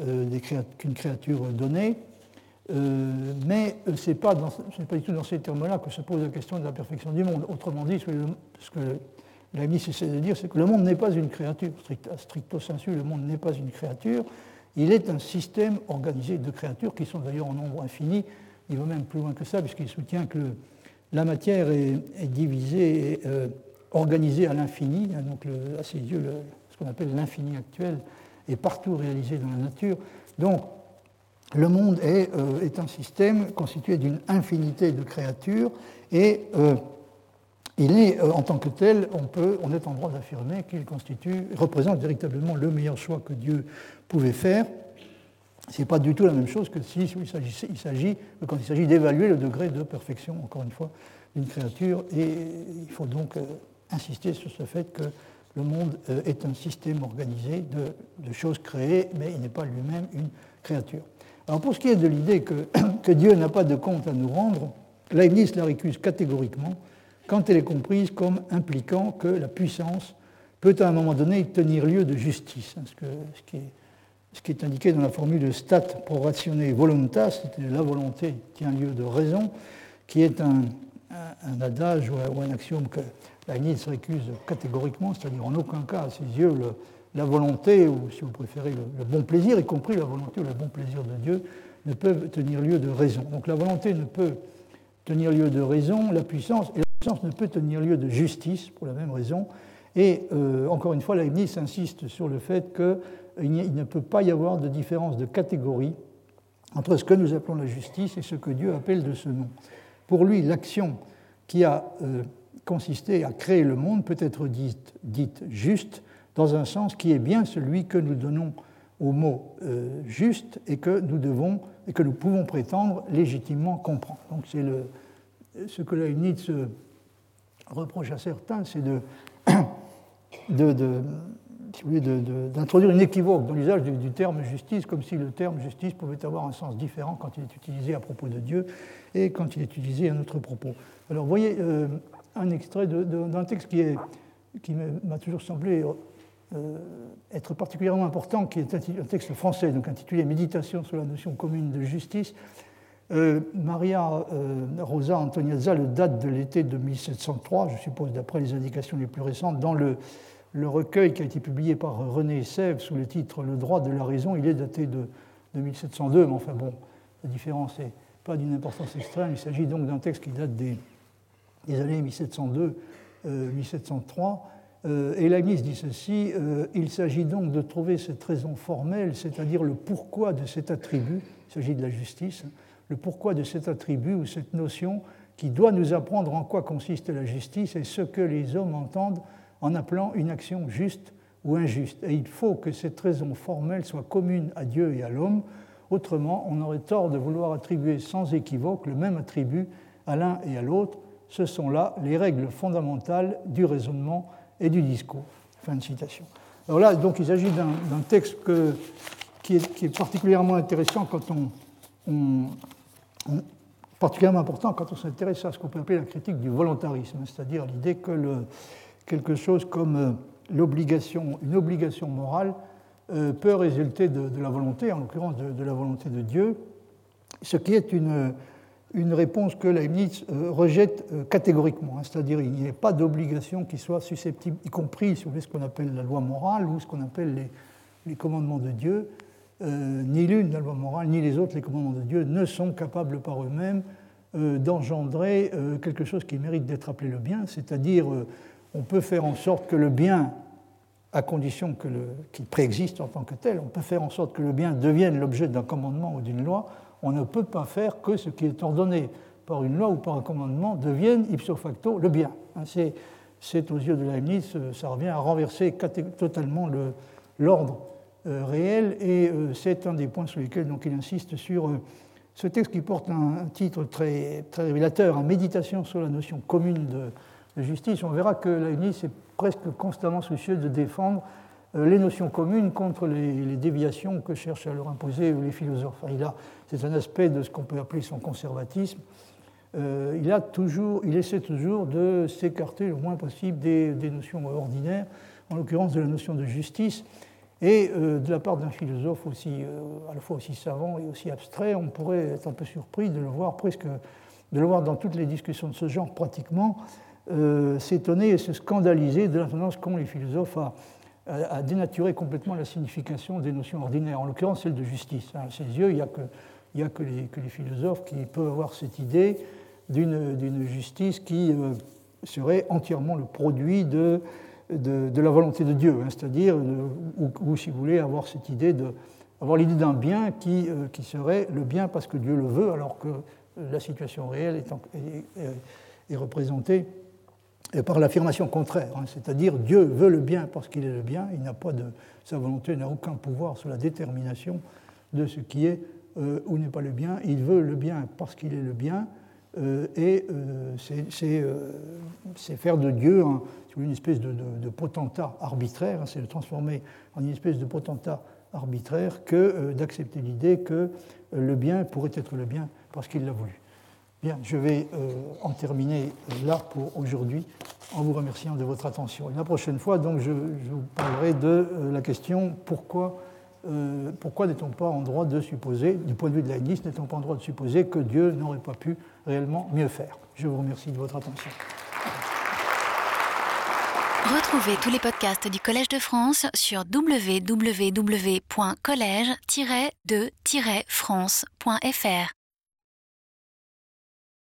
Speaker 2: euh, qu'une créature donnée. Euh, mais ce n'est pas, pas, du tout dans ces termes-là que se pose la question de la perfection du monde. Autrement dit, ce que Leibniz essaie de dire, c'est que le monde n'est pas une créature. Stricto sensu, le monde n'est pas une créature. Il est un système organisé de créatures qui sont d'ailleurs en nombre infini. Il va même plus loin que ça, puisqu'il soutient que la matière est, divisée. Euh, organisé à l'infini, hein, donc à ses yeux ce qu'on appelle l'infini actuel est partout réalisé dans la nature. Donc le monde est, euh, un système constitué d'une infinité de créatures et euh, il est euh, en tant que tel, on, peut, on est en droit d'affirmer qu'il constitue, représente véritablement le meilleur choix que Dieu pouvait faire. Ce n'est pas du tout la même chose que si il s'agit, quand il s'agit d'évaluer le degré de perfection, encore une fois, d'une créature. Et il faut donc insister sur ce fait que le monde euh, est un système organisé de, choses créées, mais il n'est pas lui-même une créature. Alors pour ce qui est de l'idée *clears throat* que, Dieu n'a pas de compte à nous rendre, Leibniz la récuse catégoriquement quand elle est comprise comme impliquant que la puissance peut à un moment donné tenir lieu de justice. Hein, ce, qui, est, indiqué dans la formule stat pro ratione voluntas, c'est la volonté tient lieu de raison, qui est un, adage ou un axiome que se récuse catégoriquement, c'est-à-dire en aucun cas, à ses yeux, la volonté, ou si vous préférez, le, bon plaisir, y compris la volonté ou le bon plaisir de Dieu, ne peuvent tenir lieu de raison. Donc la volonté ne peut tenir lieu de raison, la puissance, et la puissance ne peut tenir lieu de justice, pour la même raison. Et euh, encore une fois, Leibniz insiste sur le fait qu'il ne peut pas y avoir de différence de catégorie entre ce que nous appelons la justice et ce que Dieu appelle de ce nom. Pour lui, l'action qui a euh, consister à créer le monde peut être dite, dite, juste dans un sens qui est bien celui que nous donnons au mot euh, juste et que nous devons et que nous pouvons prétendre légitimement comprendre. Donc c'est le, ce que Leibniz reproche à certains, c'est *coughs* de, de, d'introduire une équivoque dans l'usage du, terme justice, comme si le terme justice pouvait avoir un sens différent quand il est utilisé à propos de Dieu et quand il est utilisé à notre propos. Alors, vous voyez, euh, un extrait d'un texte qui, m'a toujours semblé euh, être particulièrement important, qui est un texte français, donc intitulé Méditation sur la notion commune de justice. Euh, Maria euh, Rosa Antoniazza le date de l'été de 1703, je suppose d'après les indications les plus récentes, dans le, le, recueil qui a été publié par René Sèvres sous le titre Le droit de la raison. Il est daté de, de 1702, mais enfin bon, la différence n'est pas d'une importance extrême. Il s'agit donc d'un texte qui date des, des années 1702-1703. et Leibniz dit ceci, il s'agit donc de trouver cette raison formelle, c'est-à-dire le pourquoi de cet attribut, il s'agit de la justice, le pourquoi de cet attribut ou cette notion qui doit nous apprendre en quoi consiste la justice et ce que les hommes entendent en appelant une action juste ou injuste. Et il faut que cette raison formelle soit commune à Dieu et à l'homme, autrement on aurait tort de vouloir attribuer sans équivoque le même attribut à l'un et à l'autre. Ce sont là les règles fondamentales du raisonnement et du discours. Fin de citation. Alors là, donc, il s'agit d'un texte qui, est, particulièrement intéressant quand on particulièrement important quand on s'intéresse à ce qu'on peut appeler la critique du volontarisme, c'est-à-dire l'idée que quelque chose comme euh, une obligation morale euh, peut résulter de, la volonté, en l'occurrence de, la volonté de Dieu, ce qui est une, une réponse que Leibniz euh, rejette catégoriquement, hein. c'est-à-dire il n'y a pas d'obligation qui soit susceptible, y compris sur ce qu'on appelle la loi morale ou ce qu'on appelle les, commandements de Dieu, euh, ni l'une, la loi morale, ni les autres, les commandements de Dieu, ne sont capables par eux-mêmes euh, d'engendrer euh, quelque chose qui mérite d'être appelé le bien, c'est-à-dire on peut faire en sorte que le bien, à condition qu'il préexiste en tant que tel, on peut faire en sorte que le bien devienne l'objet d'un commandement ou d'une loi, on ne peut pas faire que ce qui est ordonné par une loi ou par un commandement devienne ipso facto le bien. Hein, c'est aux yeux de Leibniz, ça revient à renverser totalement l'ordre euh, réel, et euh, c'est un des points sur lesquels donc, il insiste sur euh, ce texte qui porte un, titre très, révélateur, « Méditation sur la notion commune de, justice ». On verra que Leibniz est presque constamment soucieux de défendre les notions communes contre les, déviations que cherchent à leur imposer les philosophes. C'est un aspect de ce qu'on peut appeler son conservatisme. il, a toujours, il essaie toujours de s'écarter le moins possible des, notions ordinaires, en l'occurrence de la notion de justice, et euh, de la part d'un philosophe aussi, euh, à la fois aussi savant et aussi abstrait, on pourrait être un peu surpris de le voir presque, de le voir dans toutes les discussions de ce genre pratiquement, euh, s'étonner et se scandaliser de la tendance qu'ont les philosophes à, à, dénaturer complètement la signification des notions ordinaires, en l'occurrence celle de justice. À ses yeux, il n'y a, que, il a que, les, philosophes qui peuvent avoir cette idée d'une justice qui serait entièrement le produit de la volonté de Dieu, hein, c'est-à-dire, ou, si vous voulez, avoir cette idée l'idée d'un bien qui, euh, qui, serait le bien parce que Dieu le veut, alors que la situation réelle est, est, représentée par l'affirmation contraire, hein, c'est-à-dire Dieu veut le bien parce qu'il est le bien, il n'a pas de, sa volonté n'a aucun pouvoir sur la détermination de ce qui est euh, ou n'est pas le bien, il veut le bien parce qu'il est le bien, euh, et c'est faire de Dieu un, une espèce de, potentat arbitraire, hein, c'est de transformer en une espèce de potentat arbitraire que euh, d'accepter l'idée que euh, le bien pourrait être le bien parce qu'il l'a voulu. Bien, je vais euh, en terminer là pour aujourd'hui en vous remerciant de votre attention. La prochaine fois, donc, je, vous parlerai de la question pourquoi, pourquoi n'est-on pas en droit de supposer, du point de vue de Leibniz, n'est-on pas en droit de supposer que Dieu n'aurait pas pu réellement mieux faire? Je vous remercie de votre attention.
Speaker 1: Retrouvez tous les podcasts du Collège de France sur www.collège-de-france.fr.